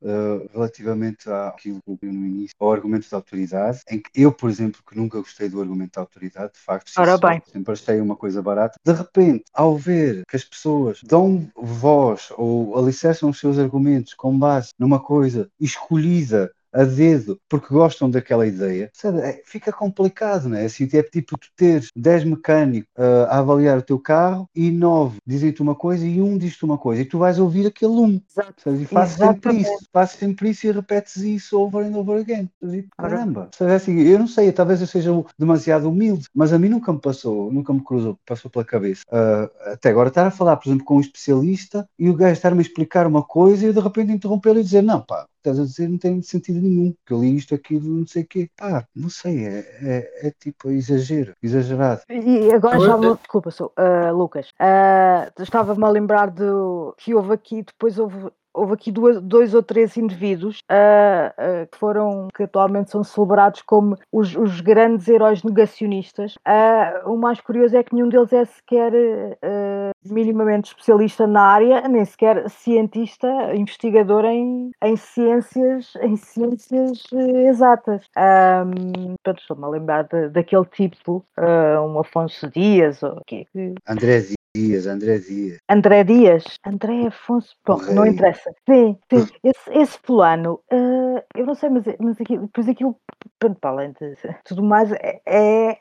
relativamente àquilo que eu no início, ao argumento da autoridade, em que eu, por exemplo, que nunca gostei do argumento da autoridade, de facto, Ora bem sempre achei uma coisa barata. De repente, ao ver que as pessoas dão voz ou alicerçam os seus argumentos com base numa coisa escolhida a dedo porque gostam daquela ideia, sabe, é, fica complicado, não é? Assim, é tipo tu teres 10 mecânicos uh, a avaliar o teu carro e 9 dizem-te uma coisa e um diz-te uma coisa e tu vais ouvir aquele um. Exato. Sabe? E fazes sempre isso, fazes sempre isso e repetes isso over and over again. Sabe? Caramba, sabe? Assim, eu não sei, talvez eu seja demasiado humilde, mas a mim nunca me passou, nunca me cruzou, passou pela cabeça. Uh, até agora estar a falar, por exemplo, com um especialista e o gajo estar-me a explicar uma coisa e de repente interrompê-lo e dizer, não, pá, estás a dizer não tem sentido nenhum, que eu li isto, aquilo, não sei o quê. Pá, não sei, é, é, é tipo exagero, exagerado. E agora já me... Desculpa, sou, uh, Lucas. Uh, Estava-me a lembrar do que houve aqui, depois houve houve aqui duas, dois ou três indivíduos uh, uh, que foram, que atualmente são celebrados como os, os grandes heróis negacionistas. Uh, o mais curioso é que nenhum deles é sequer minimamente especialista na área, nem sequer cientista, investigador em, em ciências, em ciências exatas. Um, estou-me a lembrar de, daquele tipo, um Afonso Dias, ou que, que... André Dias, André Dias. André Dias, André Afonso, bom, não interessa. Sim, sim, esse, esse fulano, uh, eu não sei, mas, mas aquilo, depois aquilo, para além de tudo mais, é, é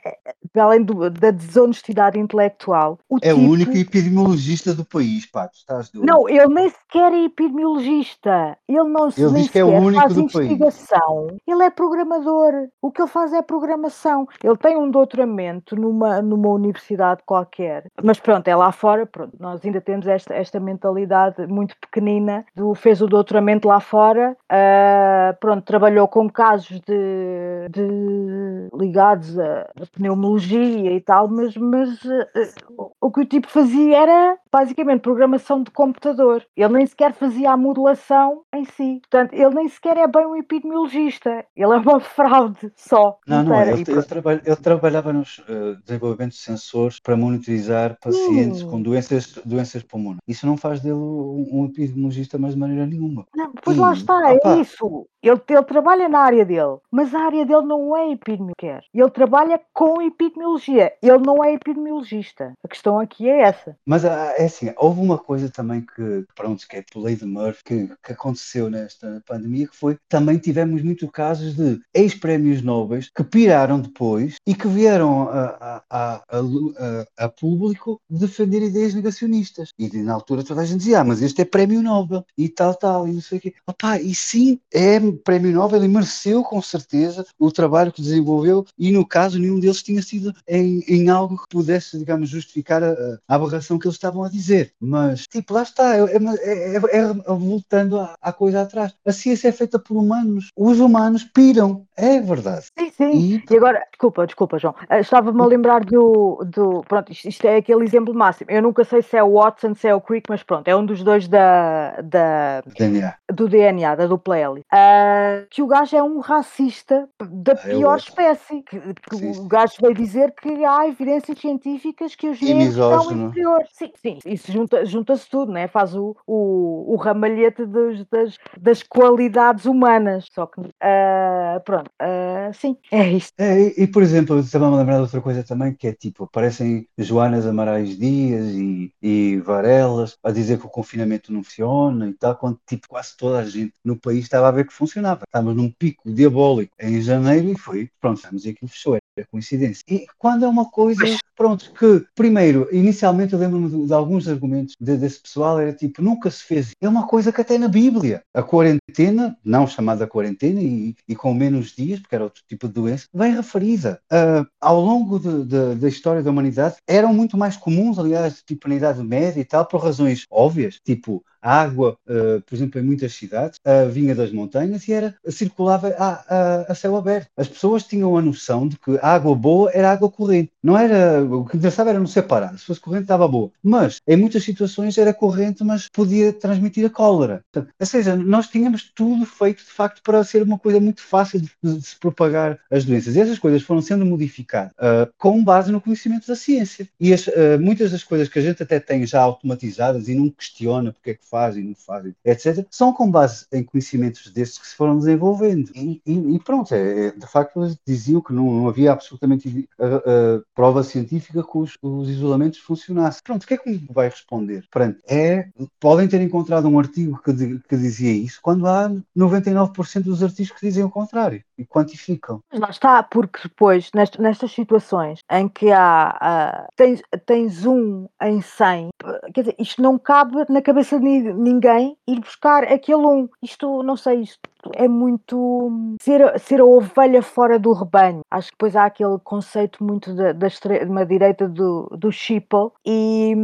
para além do, da desonestidade intelectual. O é tipo... o único epidemiologista do país, pá, tu estás doido. Não, ele nem sequer é epidemiologista, ele não se ele nem diz que é o único faz do investigação, país. ele é programador, o que ele faz é programação. Ele tem um doutoramento numa, numa universidade qualquer, mas pronto, ela lá fora, pronto, nós ainda temos esta, esta mentalidade muito pequenina do fez o doutoramento lá fora, uh, pronto, trabalhou com casos de, de ligados a, a, pneumologia e tal, mas, mas uh, o que o tipo fazia era basicamente programação de computador. Ele nem sequer fazia a modulação em si. Portanto, ele nem sequer é bem um epidemiologista. Ele é uma fraude só. Não, não, ele, ele, trabalha, ele trabalhava nos uh, desenvolvimentos de sensores para monitorizar pacientes pacientes com doenças, doenças pulmonares. Isso não faz dele um, epidemiologista mais de maneira nenhuma. Não, pois lá está, opa, é isso. Ele, ele trabalha na área dele, mas a área dele não é epidemiologia. Ele trabalha com epidemiologia. Ele não é epidemiologista. A questão aqui é essa. Mas ah, é assim, houve uma coisa também que, pronto, que é a lei de Murphy, que, que aconteceu nesta pandemia, que foi também tivemos muitos casos de ex-prémios nobres que piraram depois e que vieram a, a, a, a, a público defender ideias negacionistas. E na altura toda a gente dizia, ah, mas este é prémio Nobel e tal, tal, e não sei o quê. Opa, e sim, é prémio Nobel e mereceu com certeza o trabalho que desenvolveu e no caso nenhum deles tinha sido em, em algo que pudesse, digamos, justificar a, a, aberração que eles estavam a dizer. Mas, tipo, lá está, é, é, é, é voltando à, à, coisa atrás. A ciência é feita por humanos. Os humanos piram, é verdade. Sim, sim. E, e agora, desculpa, desculpa, João. Eh, estava-me a lembrar do, do. Pronto, isto, isto, é aquele exemplo máximo. Eu nunca sei se é o Watson, se é o Crick, mas pronto, é um dos dois da, da DNA. do DNA, da dupla L. Uh, que o gajo é um racista da ah, pior espécie. Que, que o gajo veio dizer que há evidências científicas que os negros são inferiores. Sim, sim, isso junta-se junta tudo, né? faz o, o, o ramalhete dos, das, das qualidades humanas. Só que, uh, pronto, uh, sim, é isso. É, e, e, por exemplo, estava-me a lembrar de outra coisa também, que é tipo, aparecem Joanas Amarais Dias e, e Varelas a dizer que o confinamento não funciona e tal, quando tipo quase toda a gente no país estava a ver que funcionava. Estávamos num pico diabólico em janeiro e foi, pronto, estamos aqui fechou é coincidência. E quando é uma coisa, pronto, que primeiro, inicialmente eu lembro-me de, de, alguns argumentos de, desse pessoal, era tipo, nunca se fez. É uma coisa que até na Bíblia, a quarentena, não chamada quarentena e, e com menos dias, porque era outro tipo de doença, bem referida. Uh, ao longo de, de, da história da humanidade, eram muito mais comuns, aliás, tipo na Idade Média e tal, por razões óbvias, tipo a água, uh, por exemplo, em muitas cidades, uh, vinha das montanhas e era, circulava a, a, a, céu aberto. As pessoas tinham a noção de que a água boa era água corrente. Não era, o que interessava era não separar. Se fosse corrente, estava boa. Mas, em muitas situações, era corrente, mas podia transmitir a cólera. Ou seja, nós tínhamos tudo feito, de facto, para ser uma coisa muito fácil de, de se propagar as doenças. E essas coisas foram sendo modificadas uh, com base no conhecimento da ciência. E as, uh, muitas das coisas que a gente até tem já automatizadas e não questiona porque é que fazem, não fazem, etc., são com base em conhecimentos desses que se foram desenvolvendo. E, e, e pronto, é, é, de facto, eles diziam que não, não havia absolutamente uh, uh, prova científica que os, os, isolamentos funcionassem. Pronto, o que é que vai responder? Pronto, é, podem ter encontrado um artigo que, que dizia isso, quando há 99% dos artigos que dizem o contrário e quantificam. Lá está, porque depois, nestas, nestas situações em que há, uh, tens, tens um em 100, quer dizer, isto não cabe na cabeça de ninguém ir buscar aquele um. Isto, não sei, isto é muito ser, ser a ovelha fora do rebanho. Acho que depois há aquele conceito muito da, da extrema direita do, do Sheeple e,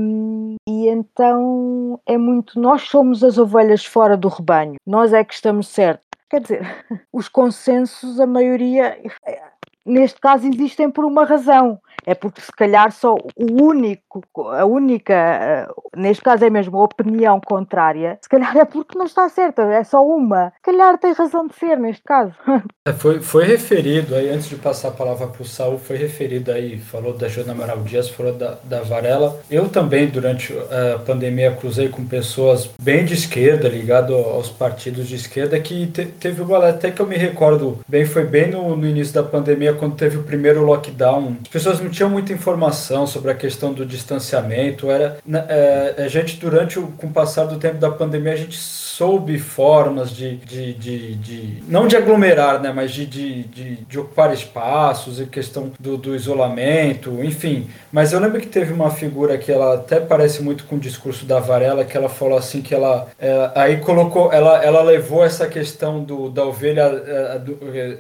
e então é muito nós somos as ovelhas fora do rebanho, nós é que estamos certos. Quer dizer, os consensos, a maioria, neste caso, existem por uma razão é porque se calhar só o único, a única, eh, neste caso é mesmo a opinião contrária, se calhar é porque não está certa, é só uma. Se calhar tem razão de ser neste caso. É, foi, foi referido aí, antes de passar a palavra para o Saul, foi referido aí, falou da Joana Amaral Dias, falou da, da Varela. Eu também, durante a pandemia, cruzei com pessoas bem de esquerda, ligado aos partidos de esquerda, que te, teve uma, até que eu me recordo bem, foi bem no, no início da pandemia, quando teve o primeiro lockdown. As pessoas não tinham muita informação sobre a questão do distanciamento. Era é, a gente durante o com o passar do tempo da pandemia a gente soube formas de, de, de, de não de aglomerar, né, mas de, de, de, de ocupar espaços e questão do, do isolamento, enfim. Mas eu lembro que teve uma figura que ela até parece muito com o discurso da Varela, que ela falou assim que ela, é, aí colocou, ela, ela levou essa questão do, da ovelha, a, é, do,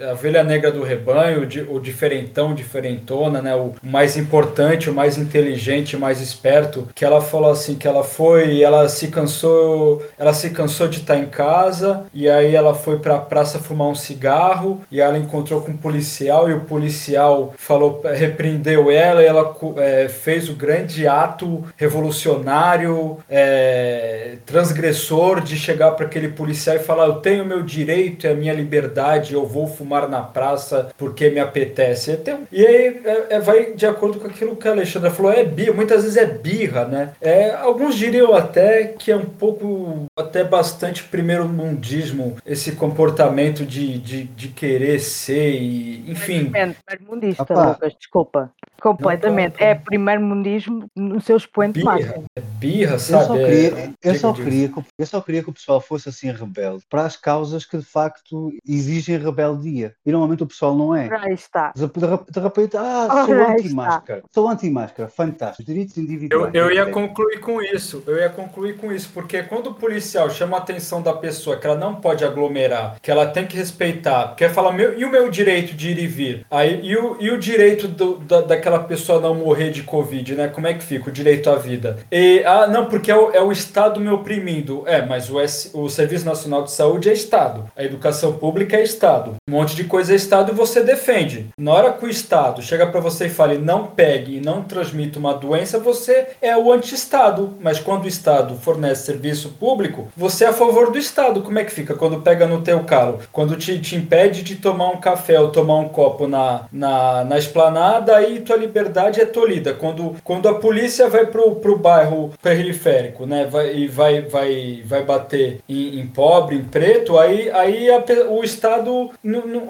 a ovelha negra do rebanho, o diferentão, diferentona, né, o mais importante, o mais inteligente, o mais esperto, que ela falou assim que ela foi, ela se cansou, ela se cansou de estar em casa e aí ela foi para a praça fumar um cigarro e ela encontrou com um policial e o policial falou, repreendeu ela e ela é, fez o grande ato revolucionário, é, transgressor de chegar para aquele policial e falar: Eu tenho meu direito, é a minha liberdade, eu vou fumar na praça porque me apetece. E aí é, é, vai de acordo com aquilo que a Alexandra falou: é birra, muitas vezes é birra, né? É, alguns diriam até que é um pouco, até bastante bastante primeiro mundismo, esse comportamento de, de, de querer ser e, enfim. Primeiro mundista, Lucas, desculpa. Completamente. É primeiro mundismo no seu expoente birra, máximo. É birra, sabe? Eu só, queria, é, eu, só queria que, eu só queria que o pessoal fosse assim rebelde para as causas que de facto exigem rebeldia. E normalmente o pessoal não é. Aí está. De, de repente, ah, sou anti-máscara. Sou anti-máscara. Fantástico. Direitos individuais. Eu, eu ia concluir com isso. Eu ia concluir com isso. Porque quando o policial chama atenção da pessoa que ela não pode aglomerar, que ela tem que respeitar, quer falar, meu, e o meu direito de ir e vir? Aí, e, o, e o direito do, da, daquela pessoa não morrer de Covid, né? Como é que fica o direito à vida? E, ah, não, porque é o, é o Estado me oprimindo. É, mas o, S, o Serviço Nacional de Saúde é Estado. A educação pública é Estado. Um monte de coisa é Estado e você defende. Na hora que o Estado chega para você e fala não pegue e não transmita uma doença, você é o anti-Estado. Mas quando o Estado fornece serviço público, você é a favor do Estado. Como é que fica quando pega no teu calo? Quando te, te impede de tomar um café ou tomar um copo na, na, na esplanada, aí tu liberdade é tolhida. Quando, quando a polícia vai pro, pro bairro periférico, né, vai, e vai, vai, vai bater em, em pobre, em preto, aí, aí a, o Estado,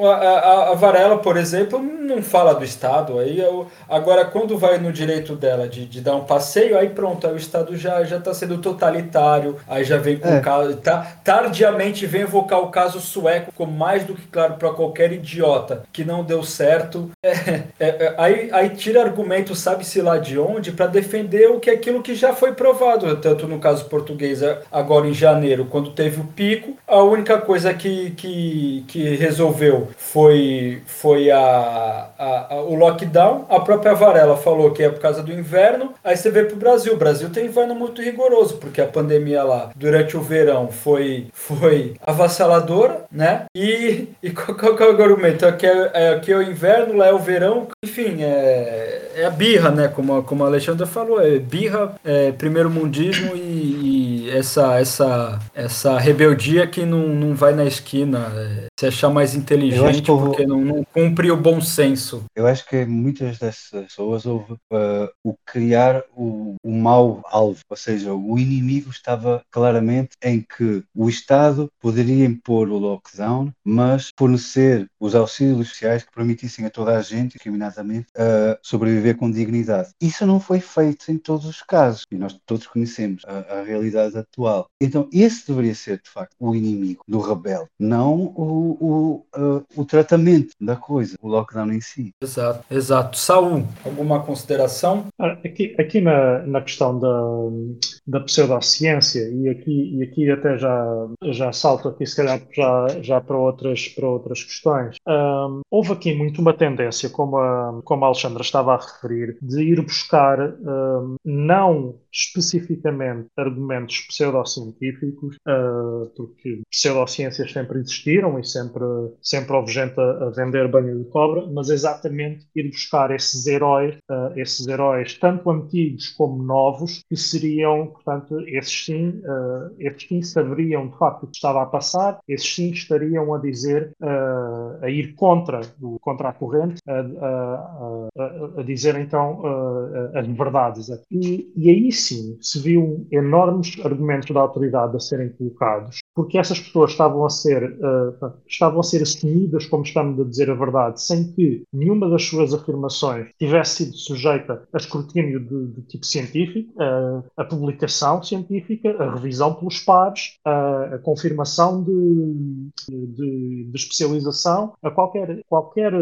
a, a, a, Varela, por exemplo, não fala do Estado. Aí eu, agora, quando vai no direito dela de, de dar um passeio, aí pronto, aí o Estado já já está sendo totalitário, aí já vem com é. o caso, tá, tardiamente vem evocar o caso sueco mais do que claro para qualquer idiota que não deu certo. É, é, é, aí, aí tira argumento, sabe-se lá de onde, para defender o que é aquilo que já foi provado, tanto no caso português, é, agora em janeiro, quando teve o pico, a única coisa que, que, que resolveu foi, foi a, a, a, o lockdown. A própria Varela falou que é por causa do inverno. Aí você vê para o Brasil. O Brasil tem inverno muito rigoroso, porque a pandemia lá, durante o verão, foi, foi avassaladora, né? E, e qual, qual, qual é o argumento? Aqui é, é, aqui é o inverno, lá é o verão. Enfim, é, é a birra, né? Como, como a Alexandra falou, é birra, é primeiro mundismo e, e essa, essa, essa rebeldia que não, não vai na esquina. É, se achar mais inteligente porque não, não cumpre o bom senso. Eu acho que muitas dessas pessoas houve uh, o criar o, o mau alvo, ou seja, o inimigo estava claramente em que o Estado poderia impor o lockdown, mas fornecer os auxílios sociais que permitissem a toda a gente, discriminadamente, uh, sobreviver com dignidade. Isso não foi feito em todos os casos e nós todos conhecemos a, a realidade atual. Então, esse deveria ser, de facto, o inimigo do rebelde, não o o, uh, o tratamento da coisa, o lockdown em si. Exato, exato. Saúl, alguma consideração? Aqui, aqui na, na questão da, da pseudociência, e aqui, e aqui até já, já salto aqui, se calhar, já, já para, outras, para outras questões. Um, houve aqui muito uma tendência, como a, como a Alexandra estava a referir, de ir buscar um, não especificamente argumentos pseudocientíficos, uh, porque pseudociências sempre existiram e sempre, sempre houve gente a, a, vender banho de cobra, mas exatamente ir buscar esses heróis, uh, esses heróis tanto antigos como novos, que seriam, portanto, esses sim, uh, esses sim saberiam de facto o que estava a passar, esses sim estariam a dizer, uh, a ir contra, contra a corrente, a, a, a, a dizer então as verdades. E, e aí sim se viu enormes argumentos da autoridade a serem colocados, porque essas pessoas estavam a ser, uh, estavam a ser assumidas como estamos a dizer a verdade, sem que nenhuma das suas afirmações tivesse sido sujeita a escrutínio de, de tipo científico, uh, a publicação científica, a revisão pelos pares, uh, a confirmação de, de, de, especialização, a qualquer, qualquer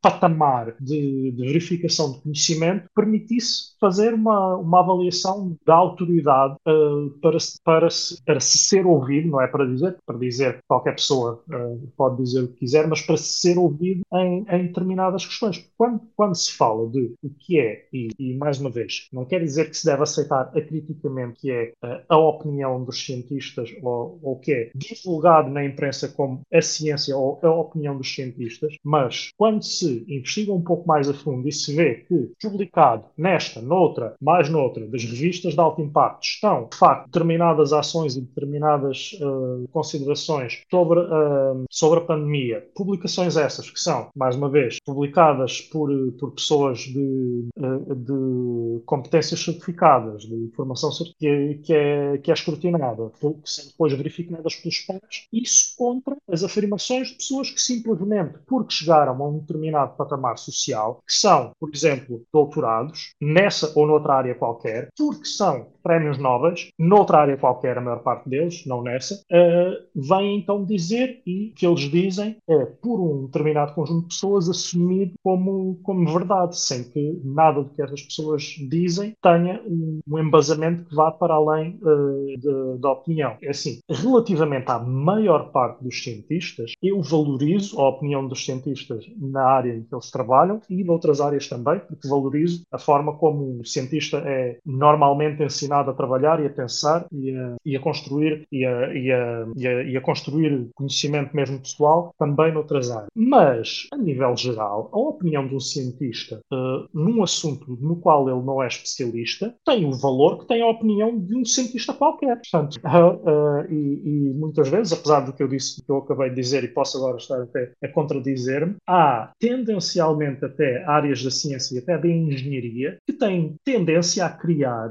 patamar de, de verificação de conhecimento permitisse fazer uma, uma avaliação da autoridade uh, para, para, para se ser ouvido, não é para dizer, para dizer qualquer pessoa uh, pode dizer o que quiser, mas para ser ouvido em, em determinadas questões. Quando, quando se fala de o que é, e, e, mais uma vez, não quer dizer que se deve aceitar acriticamente que é uh, a opinião dos cientistas ou, ou que é divulgado na imprensa como a ciência ou a opinião dos cientistas, mas quando se investiga um pouco mais a fundo e se vê que publicado nesta, noutra, mais noutra, das revistas de alto impacto estão, de facto, determinadas ações e determinadas uh, considerações sobre, uh, sobre a pandemia. Publicações essas que são, mais uma vez, publicadas por, por pessoas de, de competências certificadas, de informação que é, que é, que é escrutinada, que são depois verificadas pelos pares, isso contra as afirmações de pessoas que simplesmente, porque chegaram a um determinado patamar social, que são, por exemplo, doutorados, nessa ou noutra área qualquer, porque são prémios Nobel, noutra área qualquer, a maior parte deles, não nessa, uh, vêm então dizer, e o que eles dizem é, por um determinado conjunto de pessoas, assumido como, como verdade, sem que nada do que essas pessoas dizem tenha um, um embasamento que vá para além uh, da opinião. É assim, relativamente à maior parte dos cientistas, eu valorizo a opinião dos cientistas na área em que eles trabalham e noutras áreas também, porque valorizo a forma como o cientista é normalmente ensinado a trabalhar e a pensar e a, e a construir e a, e, a, e, a, e a construir conhecimento mesmo pessoal também noutras áreas. Mas, a nível geral, a opinião de um cientista uh, num assunto no qual ele não é especialista tem o valor que tem a opinião de um cientista qualquer. Portanto, uh, uh, e, e, muitas vezes, apesar do que eu disse, que eu acabei de dizer e posso agora estar até a contradizer-me, há tendencialmente até áreas da ciência e até da engenharia que têm tendência a criar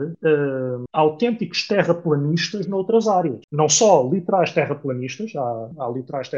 autênticos terraplanistas noutras áreas. Não só literais terraplanistas, há, há literais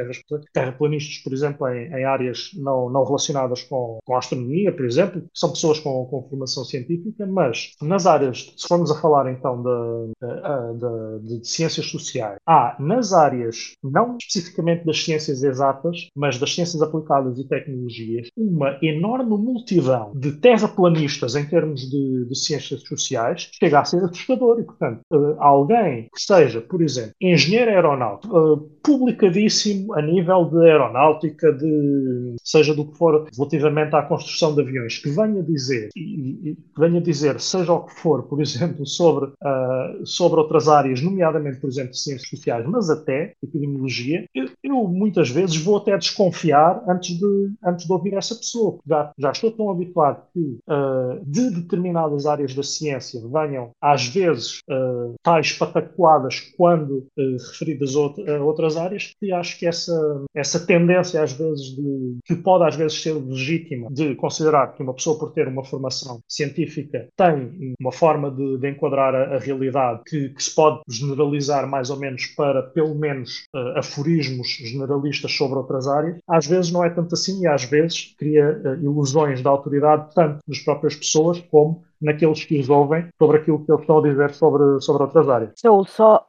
terraplanistas, por exemplo, em, em áreas não, não relacionadas com, com a astronomia, por exemplo, são pessoas com, com formação científica, mas nas áreas, se formos a falar então de, de, de, de ciências sociais, há nas áreas, não especificamente das ciências exatas, mas das ciências aplicadas e tecnologias, uma enorme multidão de terraplanistas em termos de, de ciências sociais, chega a ser assustador. E, portanto, uh, alguém que seja, por exemplo, aeronáutico, uh, publicadíssimo a nível de aeronáutica, de seja do que for, relativamente à construção de aviões, que venha dizer, e, e venha dizer, seja o que for, por exemplo, sobre, uh, sobre outras áreas, nomeadamente, por exemplo, ciências sociais, mas até epidemiologia, eu, eu, muitas vezes vou até desconfiar antes de, antes de ouvir essa pessoa, já, já estou tão habituado que uh, de determinadas áreas da ciência venham, às vezes, uh, tais patacoadas quando referidas a, outra, a outras áreas, que acho que essa, essa tendência, às vezes, de, que pode às vezes ser legítima, de considerar que uma pessoa, por ter uma formação científica, tem uma forma de, de enquadrar a, a realidade que, que, se pode generalizar mais ou menos para, pelo menos, uh, aforismos generalistas sobre outras áreas, às vezes não é tanto assim e às vezes cria uh, ilusões da autoridade, tanto nas próprias pessoas como naqueles que os ouvem sobre aquilo que eles estão a dizer sobre, sobre outras áreas. Sou só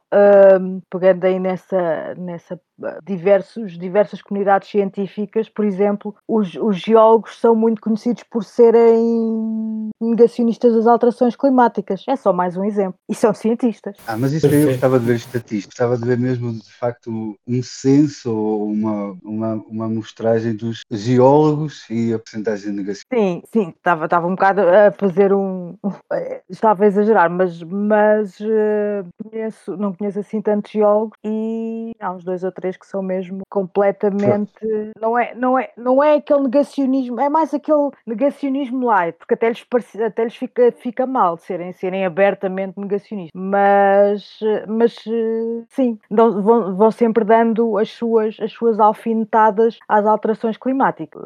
um, pegando aí nessa, nessa diversos, diversas comunidades científicas, por exemplo, os, os geólogos são muito conhecidos por serem negacionistas das alterações climáticas. É só mais um exemplo. E são cientistas. Ah, mas isso aí eu gostava de ver estatísticas, gostava de ver mesmo, de facto, um censo ou uma, uma, uma mostragem dos geólogos e a porcentagem de negação. Sim, sim, estava, estava um bocado a fazer um. Estava a exagerar, mas, mas uh, conheço, não conheço assim tantos geólogos e há uns dois ou três que são mesmo completamente. Não é, não, é, não é aquele negacionismo, é mais aquele negacionismo light, porque até lhes, parece, até lhes fica, fica mal serem, serem abertamente negacionistas. Mas, mas sim, vão, vão sempre dando as suas, as suas alfinetadas às alterações climáticas.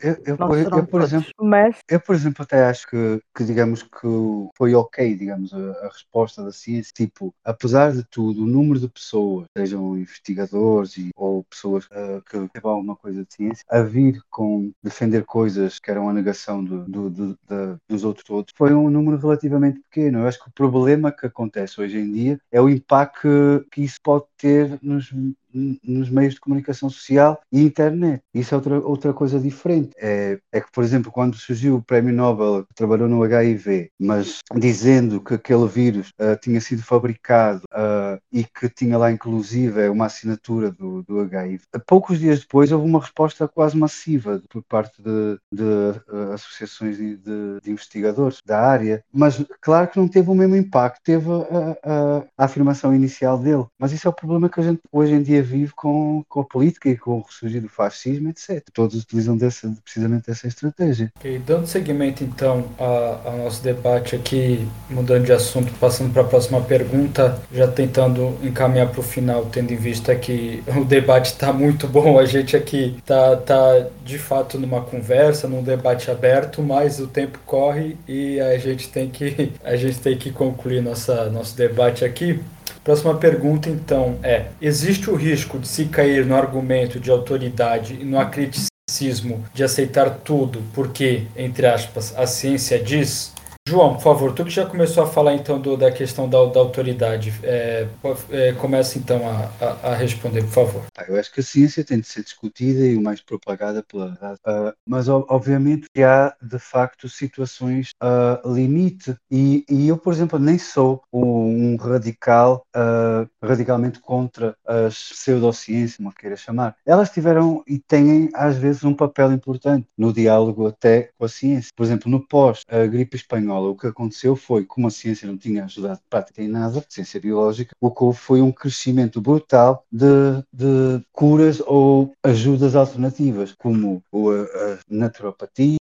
Eu, eu, por, eu, por exemplo, mas... eu, por exemplo, até acho que, que digamos que foi ok, digamos, a, a resposta da ciência. Tipo, apesar de tudo, o número de pessoas, sejam investigadores, e, ou pessoas uh, que teve alguma coisa de ciência a vir com defender coisas que eram a negação do, do, do, do, dos outros todos foi um número relativamente pequeno. Eu acho que o problema que acontece hoje em dia é o impacto que isso pode ter nos, nos meios de comunicação social e internet. Isso é outra, outra coisa diferente. É, é que, por exemplo, quando surgiu o Prémio Nobel, que trabalhou no HIV, mas dizendo que aquele vírus uh, tinha sido fabricado uh, e que tinha lá, inclusive, uma assinatura do, do HIV, poucos dias depois houve uma resposta quase massiva por parte de, de uh, associações de, de, de, investigadores da área, mas claro que não teve o mesmo impacto, teve a, a, a afirmação inicial dele. Mas isso é o problema que a gente hoje em dia vive com, com a política e com o ressurgir do fascismo, etc. Todos utilizam dessa, precisamente essa estratégia. E dando seguimento, então, ao nosso debate aqui, mudando de assunto, passando para a próxima pergunta, já tentando encaminhar para o final, tendo em vista que o debate está muito bom, a gente aqui está tá, de fato numa conversa, num debate aberto, mas o tempo corre e a gente tem que, a gente tem que concluir nossa, nosso debate aqui. Próxima pergunta, então, é: existe o risco de se cair no argumento de autoridade e no acriticismo de aceitar tudo porque, entre aspas, a ciência diz? João, por favor, tu que já começou a falar então do, da questão da, da autoridade, é, é, começa então a, a, a, responder, por favor. Eu acho que a ciência tem de ser discutida e o mais propagada pela uh, mas obviamente há de facto situações uh, limite e, e, eu, por exemplo, nem sou um radical uh, radicalmente contra as pseudociências, como queira chamar. Elas tiveram e têm às vezes um papel importante no diálogo até com a ciência. Por exemplo, no pós-gripe espanhola espanhola, o que aconteceu foi, como a ciência não tinha ajudado prática em nada, a ciência biológica, o que houve foi um crescimento brutal de, de curas ou ajudas alternativas, como a, a naturopatia,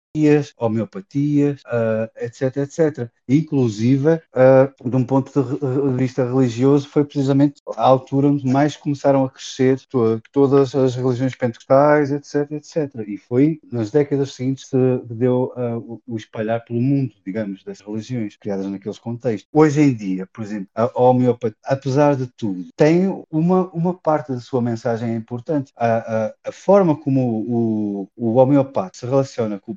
homeopatias, uh, etc, etc. Inclusive, uh, de um ponto de vista religioso, foi precisamente a altura onde mais começaram a crescer to todas as religiões pentecostais, etc, etc. E foi nas décadas seguintes que deu uh, o espalhar pelo mundo, digamos, das religiões criadas naqueles contextos. Hoje em dia, por exemplo, a homeopatia, apesar de tudo, tem uma, uma parte da sua mensagem importante. A, a, a forma como o, o, homeopata se relaciona com o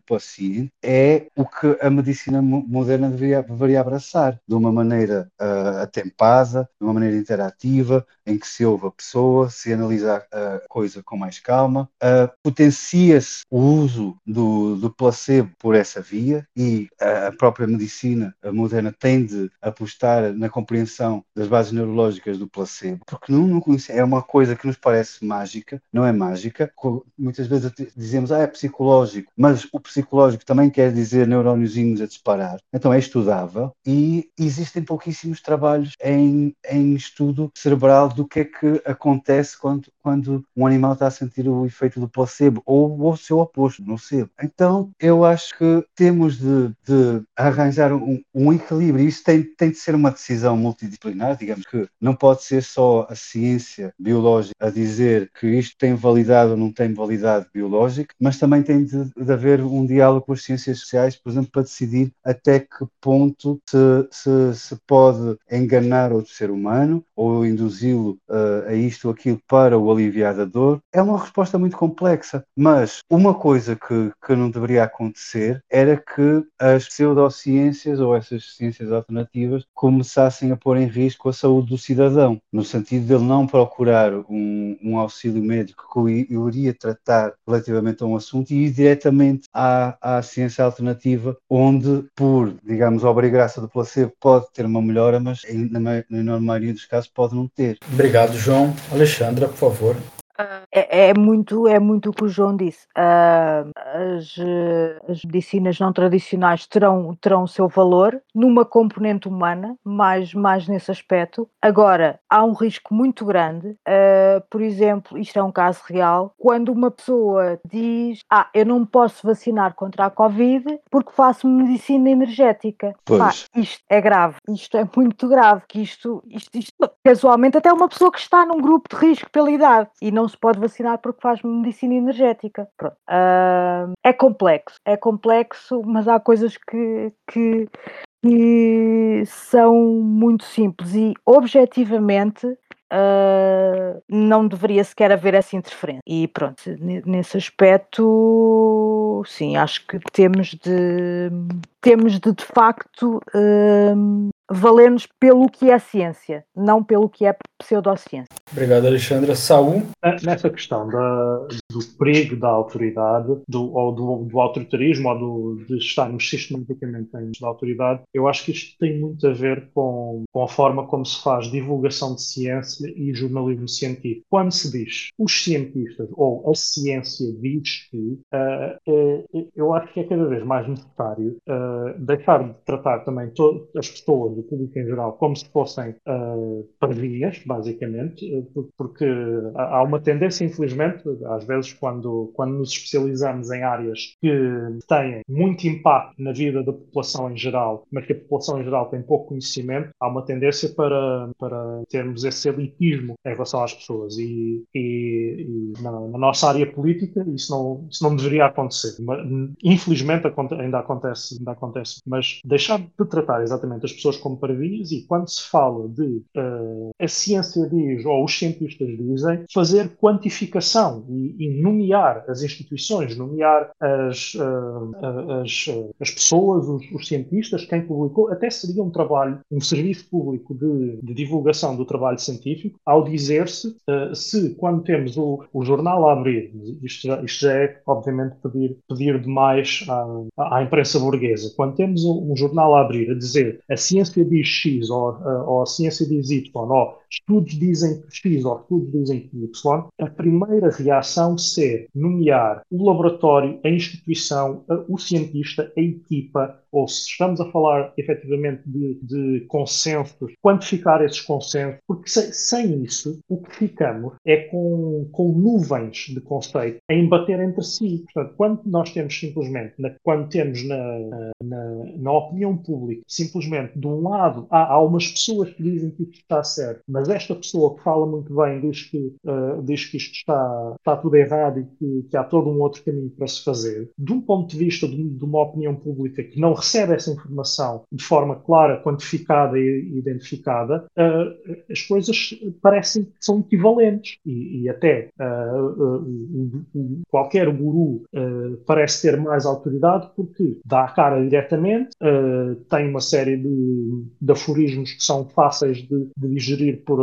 é o que a medicina moderna deveria, deveria abraçar, de uma maneira uh, atempada, de uma maneira interativa, em que se ouve a pessoa, se analisa a coisa com mais calma, uh, potencia-se o uso do, do placebo por essa via e a própria medicina moderna tende a apostar na compreensão das bases neurológicas do placebo, porque não, não é uma coisa que nos parece mágica, não é mágica. Muitas vezes dizemos, ah, é psicológico, mas o psicológico também quer dizer neuróniozinhos a disparar. Então é estudável e existem pouquíssimos trabalhos em, em estudo cerebral do que é que acontece quando, quando um animal está a sentir o efeito do placebo ou o seu oposto, nocebo. Então eu acho que temos de, de arranjar um, um equilíbrio. Isso tem, tem de ser uma decisão multidisciplinar, digamos que não pode ser só a ciência biológica a dizer que isto tem validade ou não tem validade biológica, mas também tem de, de haver um diálogo com as ciências sociais, por exemplo, para decidir até que ponto se, se, se pode enganar outro ser humano ou induzi-lo uh, a isto ou aquilo para o aliviar da dor. É uma resposta muito complexa, mas uma coisa que, que não deveria acontecer era que as pseudociências ou essas ciências alternativas começassem a pôr em risco a saúde do cidadão, no sentido de ele não procurar um, um auxílio médico que o iria tratar relativamente a um assunto e ir diretamente à, à ciência alternativa, onde, por, digamos, obra e graça do placebo, pode ter uma melhora, mas na, na enorme maioria dos casos pode não ter. Obrigado, João. Alexandra, por favor. É, é, muito, é muito o que o João disse. Uh, as, as, medicinas não tradicionais terão, terão o seu valor numa componente humana, mais, mais nesse aspecto. Agora, há um risco muito grande, uh, por exemplo, isto é um caso real, quando uma pessoa diz: Ah, eu não posso vacinar contra a Covid porque faço medicina energética. Pá, isto é grave, isto é muito grave, que isto, isto, isto, casualmente, até uma pessoa que está num grupo de risco pela idade e não se pode vacinar porque faz medicina energética. Uh, é complexo, é complexo, mas há coisas que, que, que são muito simples e objetivamente uh, não deveria sequer haver essa interferência. E pronto, nesse aspecto, sim, acho que temos de temos de de facto uh, valer-nos pelo que é ciência, não pelo que é pseudociência. Obrigado, Alexandra. Saúl? Nessa questão da, do perigo da autoridade, do, ou do, do autoritarismo, ou do, de estarmos sistematicamente em da autoridade, eu acho que isto tem muito a ver com, com a forma como se faz divulgação de ciência e jornalismo científico. Quando se diz os cientistas ou a ciência diz que, uh, uh, eu acho que é cada vez mais necessário uh, deixar de tratar também as pessoas, o público em geral, como se fossem uh, pardias, basicamente, porque há uma tendência, infelizmente, às vezes, quando, quando nos especializamos em áreas que têm muito impacto na vida da população em geral, mas que a população em geral tem pouco conhecimento, há uma tendência para, para termos esse elitismo em relação às pessoas. E, e, e na, na, nossa área política isso não, isso não deveria acontecer. Infelizmente ainda acontece, ainda acontece. Mas deixar de tratar exatamente as pessoas como parvinhas e quando se fala de uh, a ciência diz ou os cientistas dizem, fazer quantificação e, e nomear as instituições, nomear as, uh, as, as pessoas, os, os, cientistas, quem publicou, até seria um trabalho, um serviço público de, de divulgação do trabalho científico, ao dizer-se uh, se quando temos o, o jornal a abrir, isto já, isto já é obviamente pedir, pedir demais à, à imprensa burguesa, quando temos um, um jornal a abrir a dizer a ciência ciência diz X, ou, ou a ciência diz Y, ou estudos dizem X ou estudos dizem Y, a primeira reação ser nomear o laboratório, a instituição, o cientista, a equipa, ou se estamos a falar efetivamente de, de consensos, quantificar esses consensos, porque sem, sem, isso o que ficamos é com, com nuvens de conceito a embater entre si. Portanto, quando nós temos simplesmente, na, quando temos na, na, na, opinião pública, simplesmente de um lado há, há umas pessoas que dizem que isto está certo, mas esta pessoa que fala muito bem diz que, uh, diz que isto está, está tudo errado e que, que, há todo um outro caminho para se fazer, de um ponto de vista de, de uma opinião pública que não recebe essa informação de forma clara, quantificada e identificada, uh, as coisas parecem que são equivalentes. E, e até uh, qualquer guru parece ter mais autoridade porque dá a cara diretamente, tem uma série de, de aforismos que são fáceis de, de digerir por,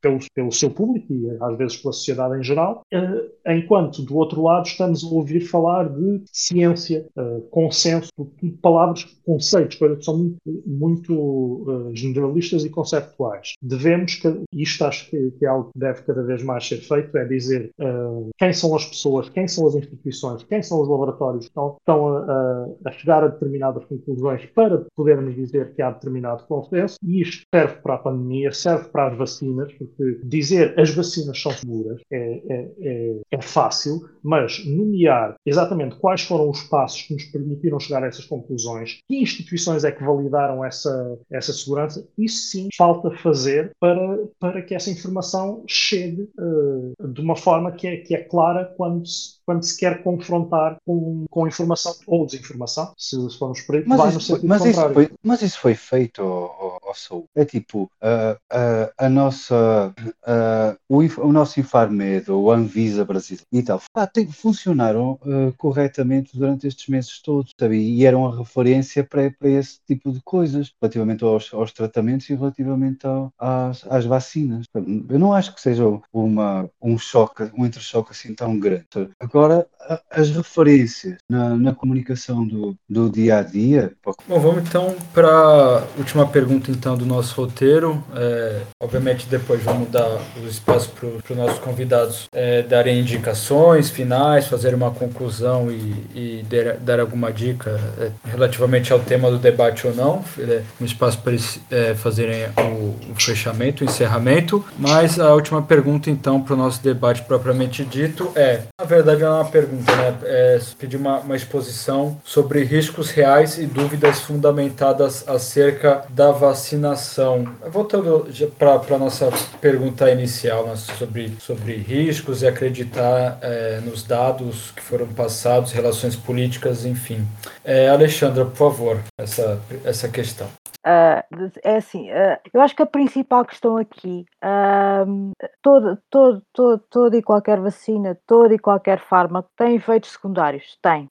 pelo, pelo seu público e às vezes pela sociedade em geral, enquanto do outro lado estamos a ouvir falar de ciência, consenso, tudo palavras palavras, conceitos, que são muito, muito uh, generalistas e conceptuais. Devemos, e isto acho que, que, é algo que deve cada vez mais ser feito, é dizer uh, quem são as pessoas, quem são as instituições, quem são os laboratórios que estão, estão a, a, chegar a determinadas conclusões para podermos dizer que há determinado consenso, e isto serve para a pandemia, serve para as vacinas, porque dizer as vacinas são seguras é, é, é, é fácil, mas nomear exatamente quais foram os passos que nos permitiram chegar a essas conclusões que instituições é que validaram essa, essa segurança? Isso sim falta fazer para, para que essa informação chegue uh, de uma forma que é, que é clara quando se, quando se quer confrontar com, com informação ou desinformação, se, formos por aí, mas vai isso, no sentido mas contrário. Isso foi, mas isso foi feito, oh, oh, oh É tipo, uh, uh, a nossa, o, o, nosso Infarmed, o Anvisa brasileiro e tal, pá, tem, funcionaram corretamente durante estes meses todos, sabe? E eram a referência para, para esse tipo de coisas, relativamente aos, aos tratamentos e relativamente ao, às, às, vacinas. Eu não acho que seja uma, um choque, um entre-choque assim tão grande. Agora, as referências na, na comunicação do, do dia a dia. Bom, vamos então para a última pergunta então do nosso roteiro. É, obviamente depois vamos dar o espaço para os nossos convidados é, darem indicações finais, fazer uma conclusão e, e der, dar alguma dica é, relativamente ao tema do debate ou não, é um espaço para eles é, fazerem o, o, fechamento, o encerramento. Mas a última pergunta, então, para o nosso debate propriamente dito é: na verdade, é uma pergunta, né? É pedir uma, uma exposição sobre riscos reais e dúvidas fundamentadas acerca da vacinação. Voltando para a nossa pergunta inicial né, sobre, sobre riscos e acreditar é, nos dados que foram passados, relações políticas, enfim. É, Alexandra, por favor, essa, essa questão. Uh, é assim, uh, eu acho que a principal questão aqui, uh, toda e qualquer vacina, toda e qualquer fármaco tem efeitos secundários, tem.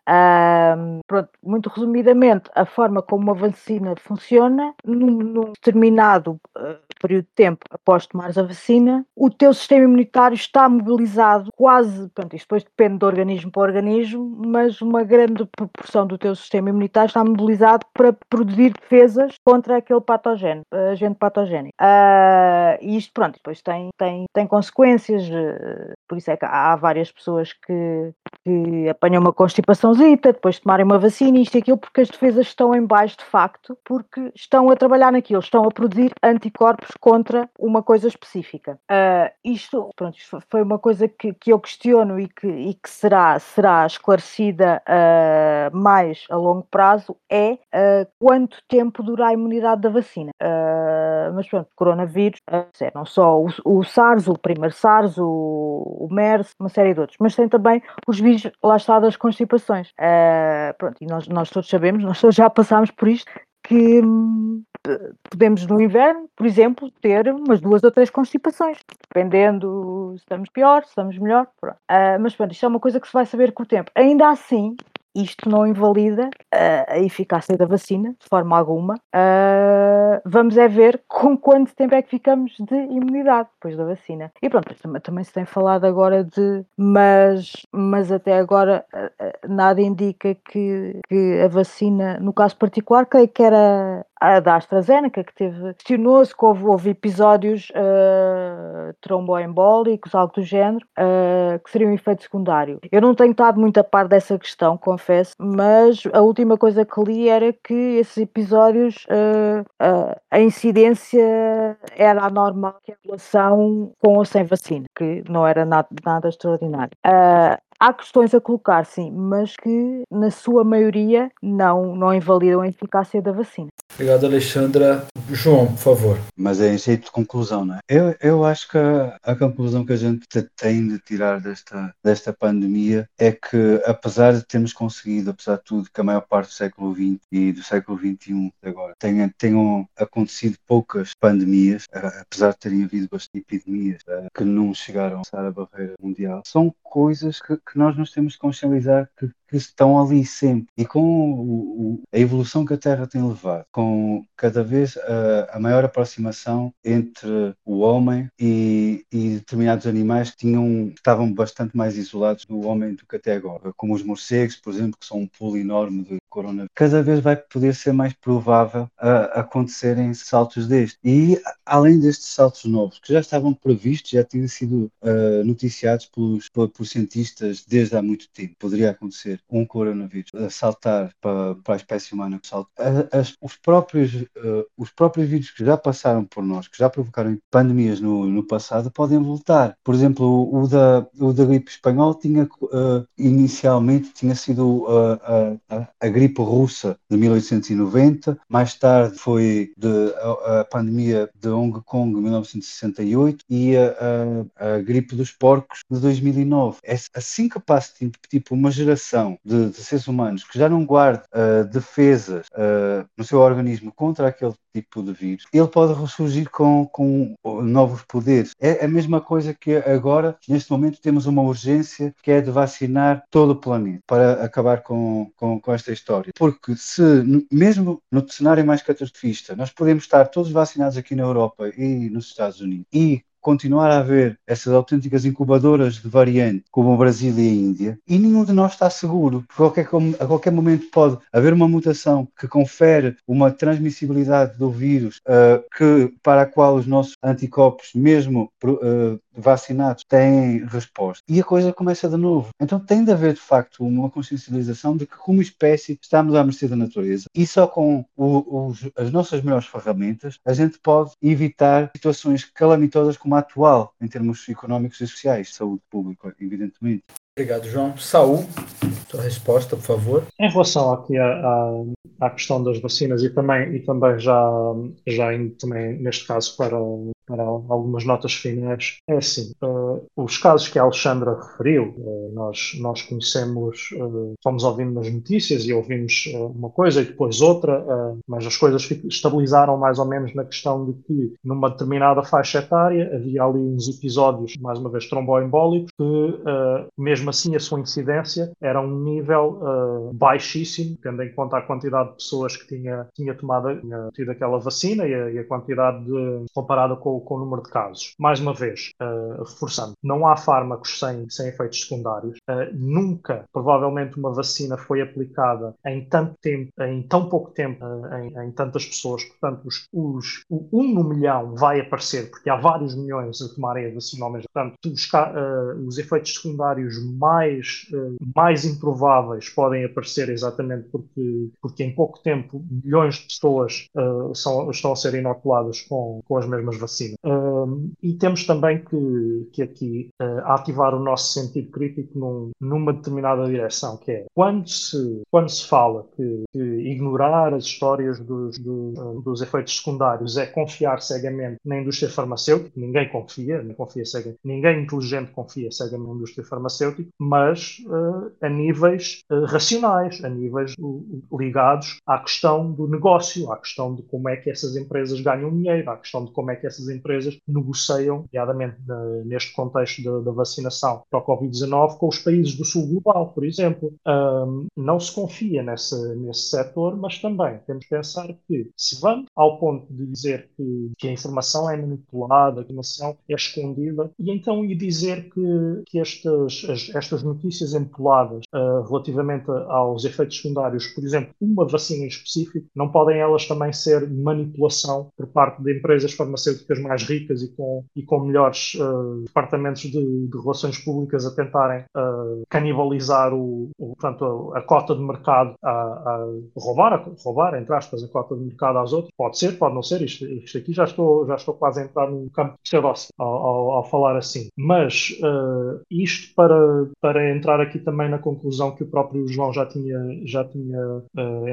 pronto, muito resumidamente, a forma como uma vacina funciona, num, num determinado período de tempo após tomares a vacina, o teu sistema imunitário está mobilizado quase, pronto, isto depois depende de organismo para organismo, mas uma grande proporção do teu sistema imunitário está mobilizado para produzir defesas contra aquele patógeno, agente patogénico. Uh, e isto, pronto, depois tem, tem, tem consequências, uh, por isso é que há várias pessoas que, que apanham uma constipaçãozita, depois de tomarem uma vacina, isto e aquilo, porque as defesas estão em baixo de facto, porque estão a trabalhar naquilo, estão a produzir anticorpos contra uma coisa específica. Uh, isto, pronto, isto foi uma coisa que, que eu questiono e que, e que será, será esclarecida mais a longo prazo, é quanto tempo dura a imunidade da vacina. Uh, mas pronto, coronavírus, uh, não só o, o, SARS, o primeiro SARS, o, o, MERS, uma série de outros, mas tem também os vírus lá está das constipações. Uh, pronto, e nós, nós todos sabemos, nós todos já passámos por isto, que hum, podemos no inverno, por exemplo, ter umas duas ou três constipações, dependendo se estamos pior, se estamos melhor. Uh, mas pronto, isto é uma coisa que se vai saber com o tempo. Ainda assim, isto não invalida a eficácia da vacina, de forma alguma. Uh, vamos é ver com quanto tempo é que ficamos de imunidade depois da vacina. E pronto, também, se tem falado agora de. Mas, mas até agora uh, nada indica que, que a vacina, no caso particular, creio que era a da AstraZeneca, que teve, questionou-se que houve, houve episódios uh, tromboembólicos, algo do género, uh, que seriam um efeito secundário. Eu não tenho estado muito a par dessa questão, confesso, mas a última coisa que li era que esses episódios, uh, uh, a incidência era anormal em relação com ou sem vacina, que não era nada, nada extraordinário. Uh, há questões a colocar, sim, mas que na sua maioria não, não invalidam a eficácia da vacina. Obrigado, Alexandra. João, por favor. Mas é em jeito de conclusão, não é? Eu, eu acho que a, a, conclusão que a gente tem de tirar desta, desta pandemia é que, apesar de termos conseguido, apesar de tudo, que a maior parte do século XX e do século XXI agora tenha, tenham acontecido poucas pandemias, apesar de terem havido bastantes epidemias que não chegaram a passar a barreira mundial, são coisas que, que nós nos temos de consciencializar que que estão ali sempre. E com o, o, a evolução que a Terra tem levado, com cada vez a, a maior aproximação entre o homem e, e, determinados animais que tinham, estavam bastante mais isolados do homem do que até agora, como os morcegos, por exemplo, que são um pulo enorme de coronavírus. Cada vez vai poder ser mais provável a, acontecerem saltos destes. E além destes saltos novos, que já estavam previstos, já tinham sido uh, noticiados pelos, por, por cientistas desde há muito tempo, poderia acontecer um coronavírus a saltar para, para a espécie humana, as, os, próprios, uh, os próprios vírus que já passaram por nós, que já provocaram pandemias no, no passado, podem voltar. Por exemplo, o, da, o da gripe espanhola tinha, uh, inicialmente tinha sido uh, a, a, a, gripe russa de 1890, mais tarde foi de, a, a pandemia de Hong Kong de 1968 e a, a, gripe dos porcos de 2009. É assim que passa tipo, tipo uma geração de, de seres humanos que já não guarda uh, defesas uh, no seu organismo contra aquele tipo de vírus, ele pode ressurgir com, com novos poderes. É a mesma coisa que agora, neste momento, temos uma urgência que é de vacinar todo o planeta para acabar com, com, com esta história. Porque se, mesmo no cenário mais catastrofista, nós podemos estar todos vacinados aqui na Europa e nos Estados Unidos e continuar a haver essas autênticas incubadoras de variante, como o Brasil e a Índia, e nenhum de nós está seguro. Qualquer, a qualquer momento pode haver uma mutação que confere uma transmissibilidade do vírus uh, que, para a qual os nossos anticorpos, mesmo uh, vacinados têm resposta. E a coisa começa de novo. Então tem de haver, de facto, uma consciencialização de que, como espécie, estamos à mercê da natureza e só com o, os, as nossas melhores ferramentas a gente pode evitar situações calamitosas como a atual, em termos económicos e sociais, saúde pública, evidentemente. Obrigado, João. Saúl, sua resposta, por favor. Em relação aqui à, à, questão das vacinas e também, e também já, já indo também, neste caso, para para algumas notas finais. É assim, uh, os casos que a Alexandra referiu, uh, nós, nós conhecemos, uh, fomos ouvindo nas notícias e ouvimos uma coisa e depois outra, mas as coisas estabilizaram mais ou menos na questão de que numa determinada faixa etária havia ali uns episódios, mais uma vez, tromboembólicos, que mesmo assim a sua incidência era um nível baixíssimo, tendo em conta a quantidade de pessoas que tinha, tinha tomado, tinha tido aquela vacina e a, e a quantidade de, comparada com com, o número de casos. Mais uma vez, uh, reforçando, não há fármacos sem, sem efeitos secundários. Uh, nunca, provavelmente, uma vacina foi aplicada em tanto tempo, em tão pouco tempo, uh, em, em, tantas pessoas. Portanto, os, os, o um no milhão vai aparecer, porque há vários milhões a tomarem a vacina ao mesmo tempo. Os, os efeitos secundários mais, mais improváveis podem aparecer exatamente porque, porque em pouco tempo milhões de pessoas são, estão a ser inoculadas com, com as mesmas vacinas. Um, e temos também que, que aqui uh, ativar o nosso sentido crítico num, numa determinada direção, que é quando se, quando se fala que, que ignorar as histórias dos, dos, uh, dos, efeitos secundários é confiar cegamente na indústria farmacêutica, ninguém confia, confia cegamente, ninguém inteligente confia cegamente na indústria farmacêutica, mas uh, a níveis racionais, a níveis ligados à questão do negócio, à questão de como é que essas empresas ganham dinheiro, à questão de como é que essas empresas negociam, nomeadamente neste contexto da, vacinação para o Covid-19, com os países do sul global, por exemplo. Um, não se confia nesse, nesse setor, mas também temos que pensar que se vamos ao ponto de dizer que, que a informação é manipulada, que a informação é escondida, e então ir dizer que, que estas, as, estas notícias empoladas uh, relativamente aos efeitos secundários, por exemplo, uma vacina em específico, não podem elas também ser manipulação por parte de empresas farmacêuticas mais ricas e com, e com melhores uh, departamentos de, de, relações públicas a tentarem uh, canibalizar o, o, portanto, a, a, cota de mercado, a, a roubar, a, roubar, entre aspas, a cota de mercado às outras. Pode ser, pode não ser. Isto, isto aqui já estou, já estou quase a entrar num campo pseudócio ao, ao, ao, falar assim. Mas uh, isto para, para entrar aqui também na conclusão que o próprio João já tinha, já tinha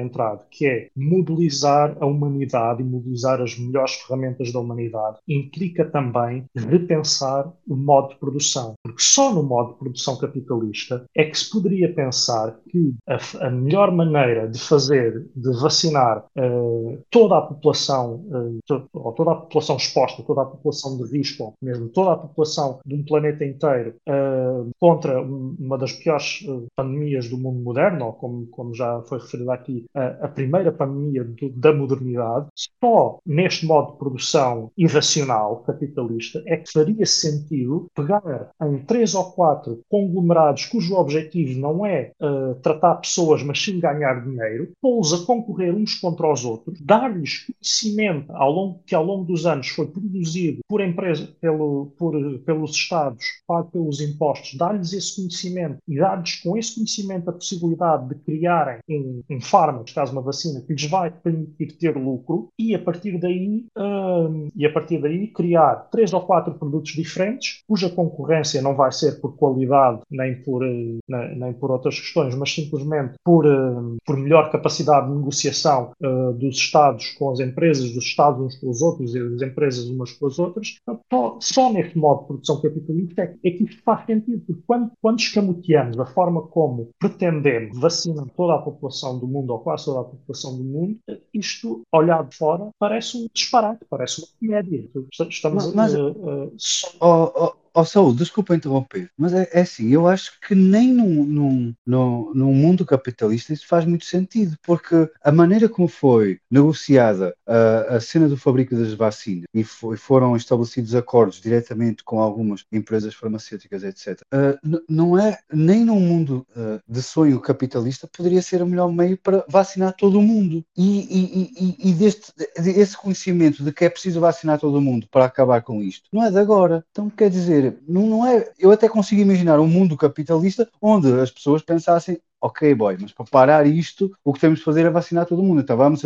entrado, que é mobilizar a humanidade e mobilizar as melhores ferramentas da humanidade implica também repensar o modo de produção. Porque só no modo de produção capitalista é que se poderia pensar que a, a melhor maneira de fazer, de vacinar uh, toda a população, uh, ou toda a população exposta, toda a população de risco, ou mesmo toda a população de um planeta inteiro, uh, contra um, uma das piores pandemias do mundo moderno, ou como, como já foi referido aqui, a primeira pandemia do, da modernidade, só neste modo de produção irracional, capitalista, é que faria sentido pegar em três ou quatro conglomerados cujo objetivo não é uh, tratar pessoas, mas sim ganhar dinheiro, pô-los a concorrer uns contra os outros, dar-lhes conhecimento ao longo, que ao longo dos anos foi produzido por empresa, pelo, por, pelos Estados, pago pelos impostos, dar-lhes esse conhecimento e dar-lhes com esse conhecimento a possibilidade de criarem um, um fármaco, caso uma vacina, que lhes vai permitir ter lucro e a partir daí um, e a partir daí criar três ou quatro produtos diferentes, cuja concorrência não vai ser por qualidade nem por, eh, nem, por outras questões, mas simplesmente por, uh, por melhor capacidade de negociação uh, dos Estados com as empresas, dos Estados uns com os outros e das empresas umas com as outras. Então, só, só neste modo de produção capitalista é, é que isto faz sentido, porque quando, quando escamoteamos a forma como pretendemos vacinar toda a população do mundo, ou quase toda a população do mundo, isto, olhado de fora, parece um disparate, parece uma comédia. Estamos mas, uh, uh, só... oh, oh, oh, Saúl, desculpa interromper, mas é, é, assim, eu acho que nem num, num, num, num, mundo capitalista isso faz muito sentido, porque a maneira como foi negociada a, a cena do fabrico das vacinas e foi, foram estabelecidos acordos diretamente com algumas empresas farmacêuticas, etc., uh, não é nem num mundo uh, de sonho capitalista poderia ser o melhor meio para vacinar todo o mundo. E, e, e, e esse conhecimento de que é preciso vacinar todo o mundo para acabar com isto, não é de agora. Então, quer dizer, não, não é. Eu até consigo imaginar um mundo capitalista onde as pessoas pensassem: ok, boy, mas para parar isto, o que temos de fazer é vacinar todo mundo. Então vamos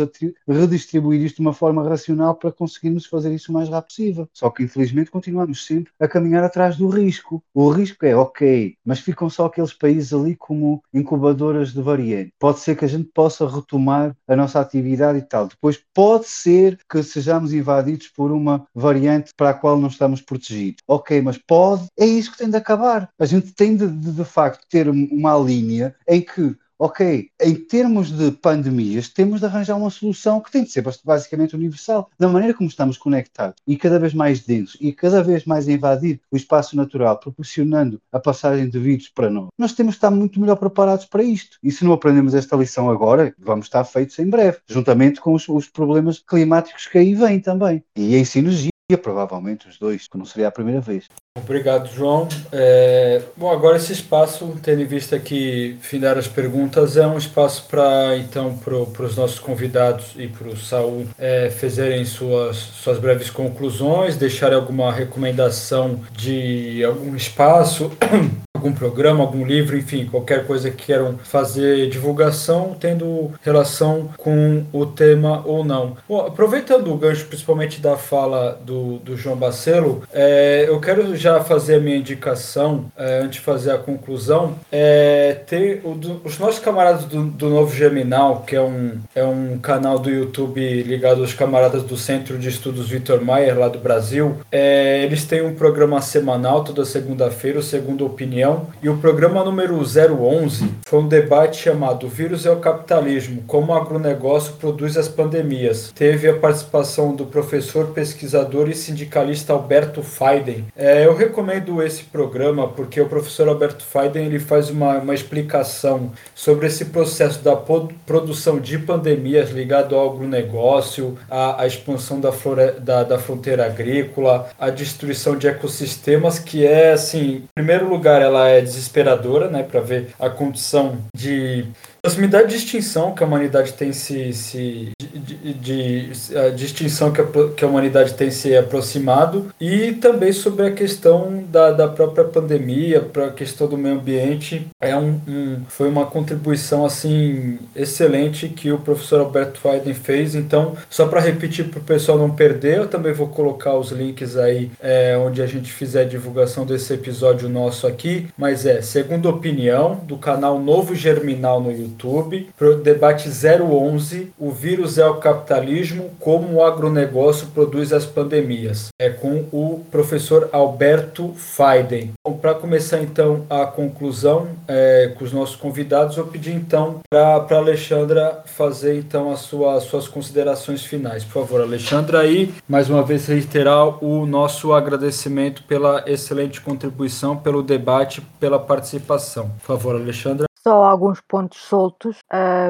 redistribuir isto de uma forma racional para conseguirmos fazer isso o mais rápido possível. Só que infelizmente continuamos sempre a caminhar atrás do risco. O risco é ok, mas ficam só aqueles países ali como incubadoras de variante. Pode ser que a gente possa retomar a nossa atividade e tal. Depois pode ser que sejamos invadidos por uma variante para a qual não estamos protegidos. Ok, mas pode, é isso que tem de acabar. A gente tem de, de, de facto ter uma linha em que, ok, em termos de pandemias, temos de arranjar uma solução que tem de ser basicamente universal. Da maneira como estamos conectados e cada vez mais densos e cada vez mais invadir o espaço natural, proporcionando a passagem de vírus para nós, nós temos de estar muito melhor preparados para isto. E se não aprendemos esta lição agora, vamos estar feitos em breve, juntamente com os, os problemas climáticos que aí vêm também. E em sinergia provavelmente os dois, que não seria a primeira vez. Obrigado, João. É... Bom, agora esse espaço, tendo em vista que findar as perguntas, é um espaço para então para os nossos convidados e para o Saul é, fazerem suas, suas breves conclusões, deixarem alguma recomendação de algum espaço algum programa, algum livro, enfim, qualquer coisa que queiram fazer divulgação, tendo relação com o tema ou não. Bom, aproveitando o gancho, principalmente da fala do, do João Bacelo, é, eu quero já fazer a minha indicação, é, antes de fazer a conclusão, é, ter o, do, os nossos camaradas do, do Novo Geminal, que é um, é um canal do YouTube ligado aos camaradas do Centro de Estudos Vitor Maier, lá do Brasil, é, eles têm um programa semanal toda segunda-feira, o Segunda Opinião, E o programa número 011 foi um debate chamado Vírus é o Capitalismo: Como o agronegócio produz as pandemias. Teve a participação do professor, pesquisador e sindicalista Alberto Faiden. É, eu recomendo esse programa porque o professor Alberto Faiden ele faz uma, uma explicação sobre esse processo da produção de pandemias ligado ao agronegócio, a expansão da, flore, da, da fronteira agrícola, a destruição de ecossistemas, que é, assim, em primeiro lugar, ela é desesperadora, né, para ver a condição de proximidade de extinção que a humanidade tem se, se de, de, a distinção que a, que a humanidade tem se aproximado e também sobre a questão da, da própria pandemia para a questão do meio ambiente. É um, um, foi uma contribuição assim excelente que o professor Alberto Weiden fez. Então só para repetir para o pessoal não perder eu também vou colocar os links aí é, onde a gente fizer a divulgação desse episódio nosso aqui. Mas é segunda opinião do canal Novo Germinal no YouTube YouTube, pro debate 011, o vírus é o capitalismo, como o agronegócio produz as pandemias. É com o professor Alberto Faiden. Para começar então a conclusão é, com os nossos convidados, eu pedi então para Alexandra fazer então as suas, suas considerações finais. Por favor, Alexandra, aí mais uma vez reiterar o nosso agradecimento pela excelente contribuição, pelo debate, pela participação. Por favor, Alexandra só alguns pontos soltos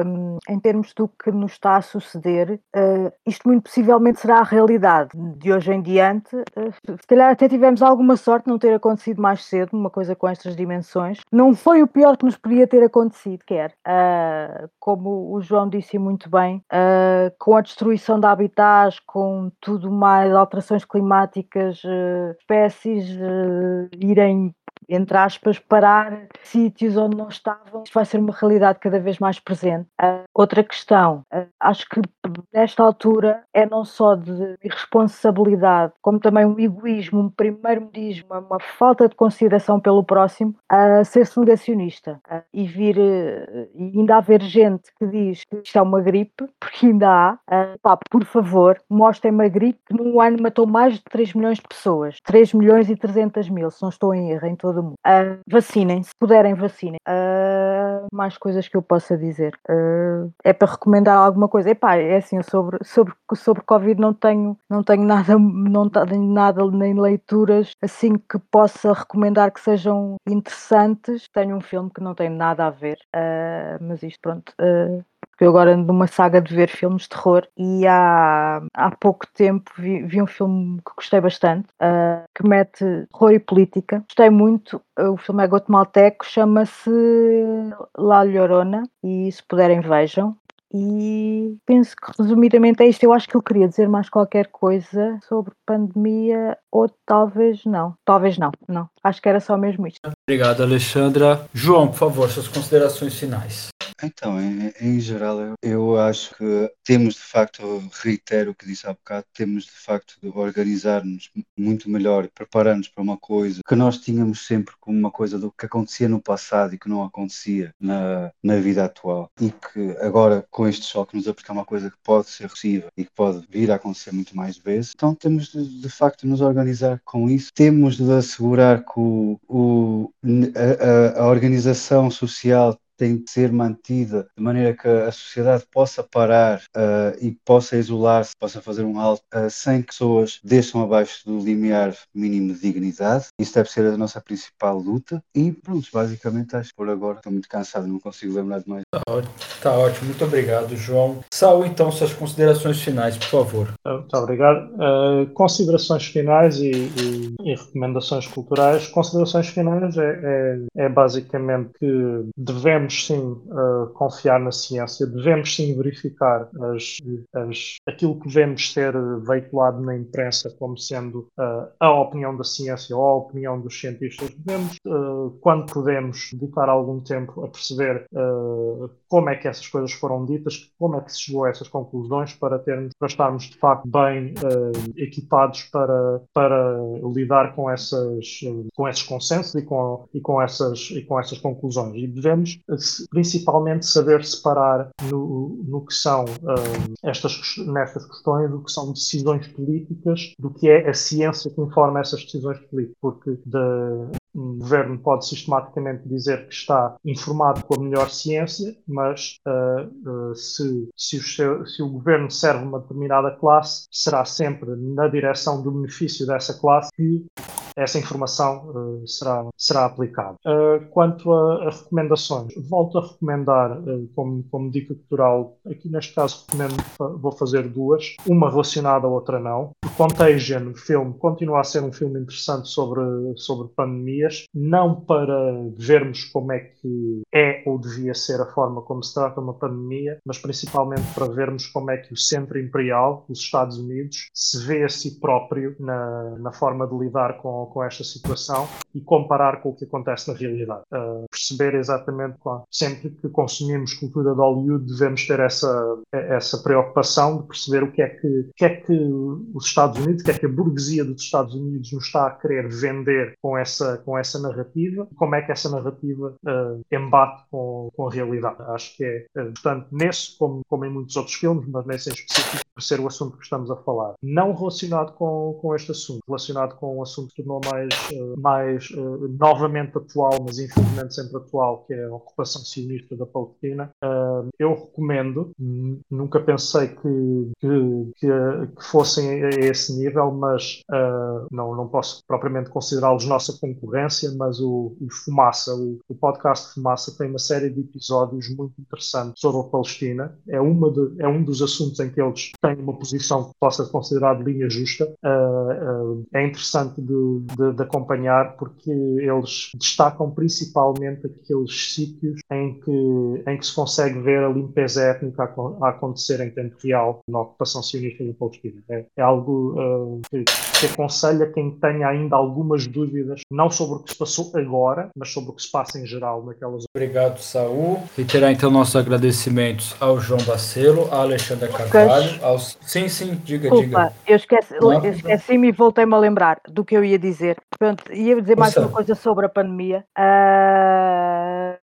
um, em termos do que nos está a suceder. Uh, isto muito possivelmente será a realidade de hoje em diante. Uh, se calhar até tivemos alguma sorte não ter acontecido mais cedo, uma coisa com estas dimensões. Não foi o pior que nos podia ter acontecido, quer. Uh, como o João disse muito bem, com a destruição de habitats, com tudo mais, alterações climáticas, espécies irem entre aspas, parar sítios onde não estavam. Isto vai ser uma realidade cada vez mais presente. Uh, outra questão, uh, acho que nesta altura é não só de irresponsabilidade, como também um egoísmo, um primeiro modismo, uma falta de consideração pelo próximo, a uh, ser-se negacionista uh, e vir, e ainda haver gente que diz que isto é uma gripe, porque ainda há, pá, por favor, mostrem-me a gripe que num ano matou mais de 3 milhões de pessoas, 3 milhões e 300 mil, se não estou em erro, em todo todo mundo. Uh, vacinem, se puderem, vacinem. Uh, mais coisas que eu possa dizer. Uh, é para recomendar alguma coisa. Epá, é assim, sobre, sobre, sobre Covid não tenho, não tenho nada, não tenho nada nem leituras assim que possa recomendar que sejam interessantes. Tenho um filme que não tem nada a ver, mas isto pronto porque eu agora ando numa saga de ver filmes de terror e há, há pouco tempo vi, vi um filme que gostei bastante, uh, que mete terror e política. Gostei muito, o filme é guatemalteco, chama-se La Llorona e se puderem vejam. E penso que resumidamente é isto. Eu acho que eu queria dizer mais qualquer coisa sobre pandemia, ou talvez não. Talvez não, não. Acho que era só mesmo isto. Obrigado, Alexandra. João, por favor, suas considerações finais. Então, em, em geral, eu, eu, acho que temos de facto, reitero o que disse há bocado, temos de facto de organizar-nos muito melhor, preparar-nos para uma coisa que nós tínhamos sempre como uma coisa do que acontecia no passado e que não acontecia na, na vida atual. E que agora, com este choque, nos aplicar uma coisa que pode ser possível e que pode vir a acontecer muito mais vezes. Então, temos de, de facto nos organizar com isso. Temos de assegurar que o, o a, a organização social tem de ser mantida de maneira que a sociedade possa parar uh, e possa isolar-se, possa fazer um alto uh, sem que pessoas deixem abaixo do limiar mínimo de dignidade. Isso deve ser a nossa principal luta. E pronto, basicamente acho que por agora estou muito cansado, não consigo lembrar de mais. Está ótimo, tá ótimo. muito obrigado, João. Saúl, então, suas considerações finais, por favor. Muito obrigado. Uh, considerações finais e, e, e, recomendações culturais. Considerações finais é, é, é basicamente que devemos devemos sim uh, confiar na ciência, devemos sim verificar as, as, aquilo que vemos ser veiculado na imprensa como sendo uh, a opinião da ciência ou a opinião dos cientistas. Devemos, uh, quando podemos, dedicar algum tempo a perceber como é que essas coisas foram ditas, como é que se chegou a essas conclusões para termos, para estarmos de facto bem equipados para, para lidar com, essas, com esses consensos e com, e com, essas, e com essas conclusões. E devemos principalmente saber separar no, no que são um, estas, nestas questões do que são decisões políticas do que é a ciência que informa essas decisões políticas, porque de, um governo pode sistematicamente dizer que está informado com a melhor ciência, mas uh, uh, se, se, o seu, se, o governo serve uma determinada classe, será sempre na direção do benefício dessa classe que essa informação uh, será, será aplicada. Uh, quanto a, a, recomendações, volto a recomendar, uh, como, como dica cultural, aqui neste caso recomendo, vou fazer duas, uma relacionada, a outra não. O Contagion, o filme, continua a ser um filme interessante sobre, sobre pandemias, não para vermos como é que é ou devia ser a forma como se trata uma pandemia, mas principalmente para vermos como é que o centro imperial, os Estados Unidos, se vê a si próprio na, na forma de lidar com com, esta situação e comparar com o que acontece na realidade. Uh, perceber exatamente sempre que consumimos cultura de Hollywood devemos ter essa, essa preocupação de perceber o que é que, o que é que os Estados Unidos, o que é que a burguesia dos Estados Unidos nos está a querer vender com essa, com essa narrativa e como é que essa narrativa uh, embate com, com a realidade. Acho que é, uh, portanto, nesse, como, como em muitos outros filmes, mas nesse em específico, por ser o assunto que estamos a falar. Não relacionado com, com este assunto, relacionado com um assunto que tornou mais, uh, mais uh, novamente atual, mas infelizmente sempre atual, que é a ocupação sionista da Palestina. Uh, eu recomendo, nunca pensei que, que, que, que, fossem a esse nível, mas não, não posso propriamente considerá-los nossa concorrência, mas o, o Fumaça, o, o, podcast Fumaça, tem uma série de episódios muito interessantes sobre a Palestina. É, uma de, é um dos assuntos em que eles têm uma posição que possa ser considerada de linha justa. é interessante de, de, de, acompanhar porque eles destacam principalmente aqueles sítios em que, em que se consegue ver a limpeza étnica a, a acontecer em tempo real na ocupação sionista da Palestina. É, é algo uh, que, que aconselha quem tenha ainda algumas dúvidas, não sobre o que se passou agora, mas sobre o que se passa em geral naquelas. Obrigado, Saul. Reiterar então nossos agradecimentos ao João Bacelo, à Alexandra Carvalho, aos. Sim, sim, diga, Desculpa, diga. Eu esqueci, eu esqueci-me e voltei-me a lembrar do que eu ia dizer dizer. Pronto, ia dizer mais uma coisa sobre a pandemia. Uh,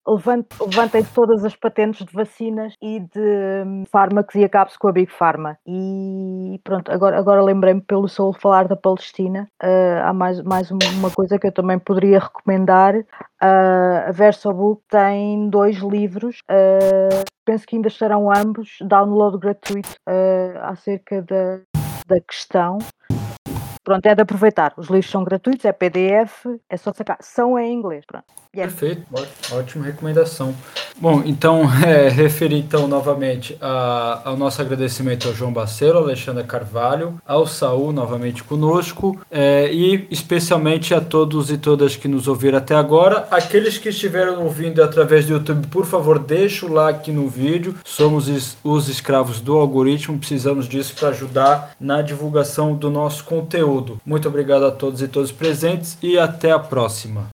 Levantem-se todas as patentes de vacinas e de um, fármacos e acabe-se com a Big Pharma. E pronto, agora, agora lembrei-me pelo Sol falar da Palestina. Uh, há mais, mais uma coisa que eu também poderia recomendar. Uh, a Versobook tem dois livros, uh, penso que ainda estarão ambos download gratuito uh, acerca da, da questão Pronto, é de aproveitar. Os livros são gratuitos, é PDF, é só sacar. São em inglês. Pronto. Yeah. Perfeito, ótima recomendação. Bom, então, é, referir então novamente a, ao nosso agradecimento ao João Baceiro, Alexandre Carvalho, ao Saul novamente conosco é, e especialmente a todos e todas que nos ouviram até agora. Aqueles que estiveram ouvindo através do YouTube, por favor, deixe o like no vídeo. Somos os escravos do algoritmo, precisamos disso para ajudar na divulgação do nosso conteúdo. Muito obrigado a todos e todas presentes e até a próxima.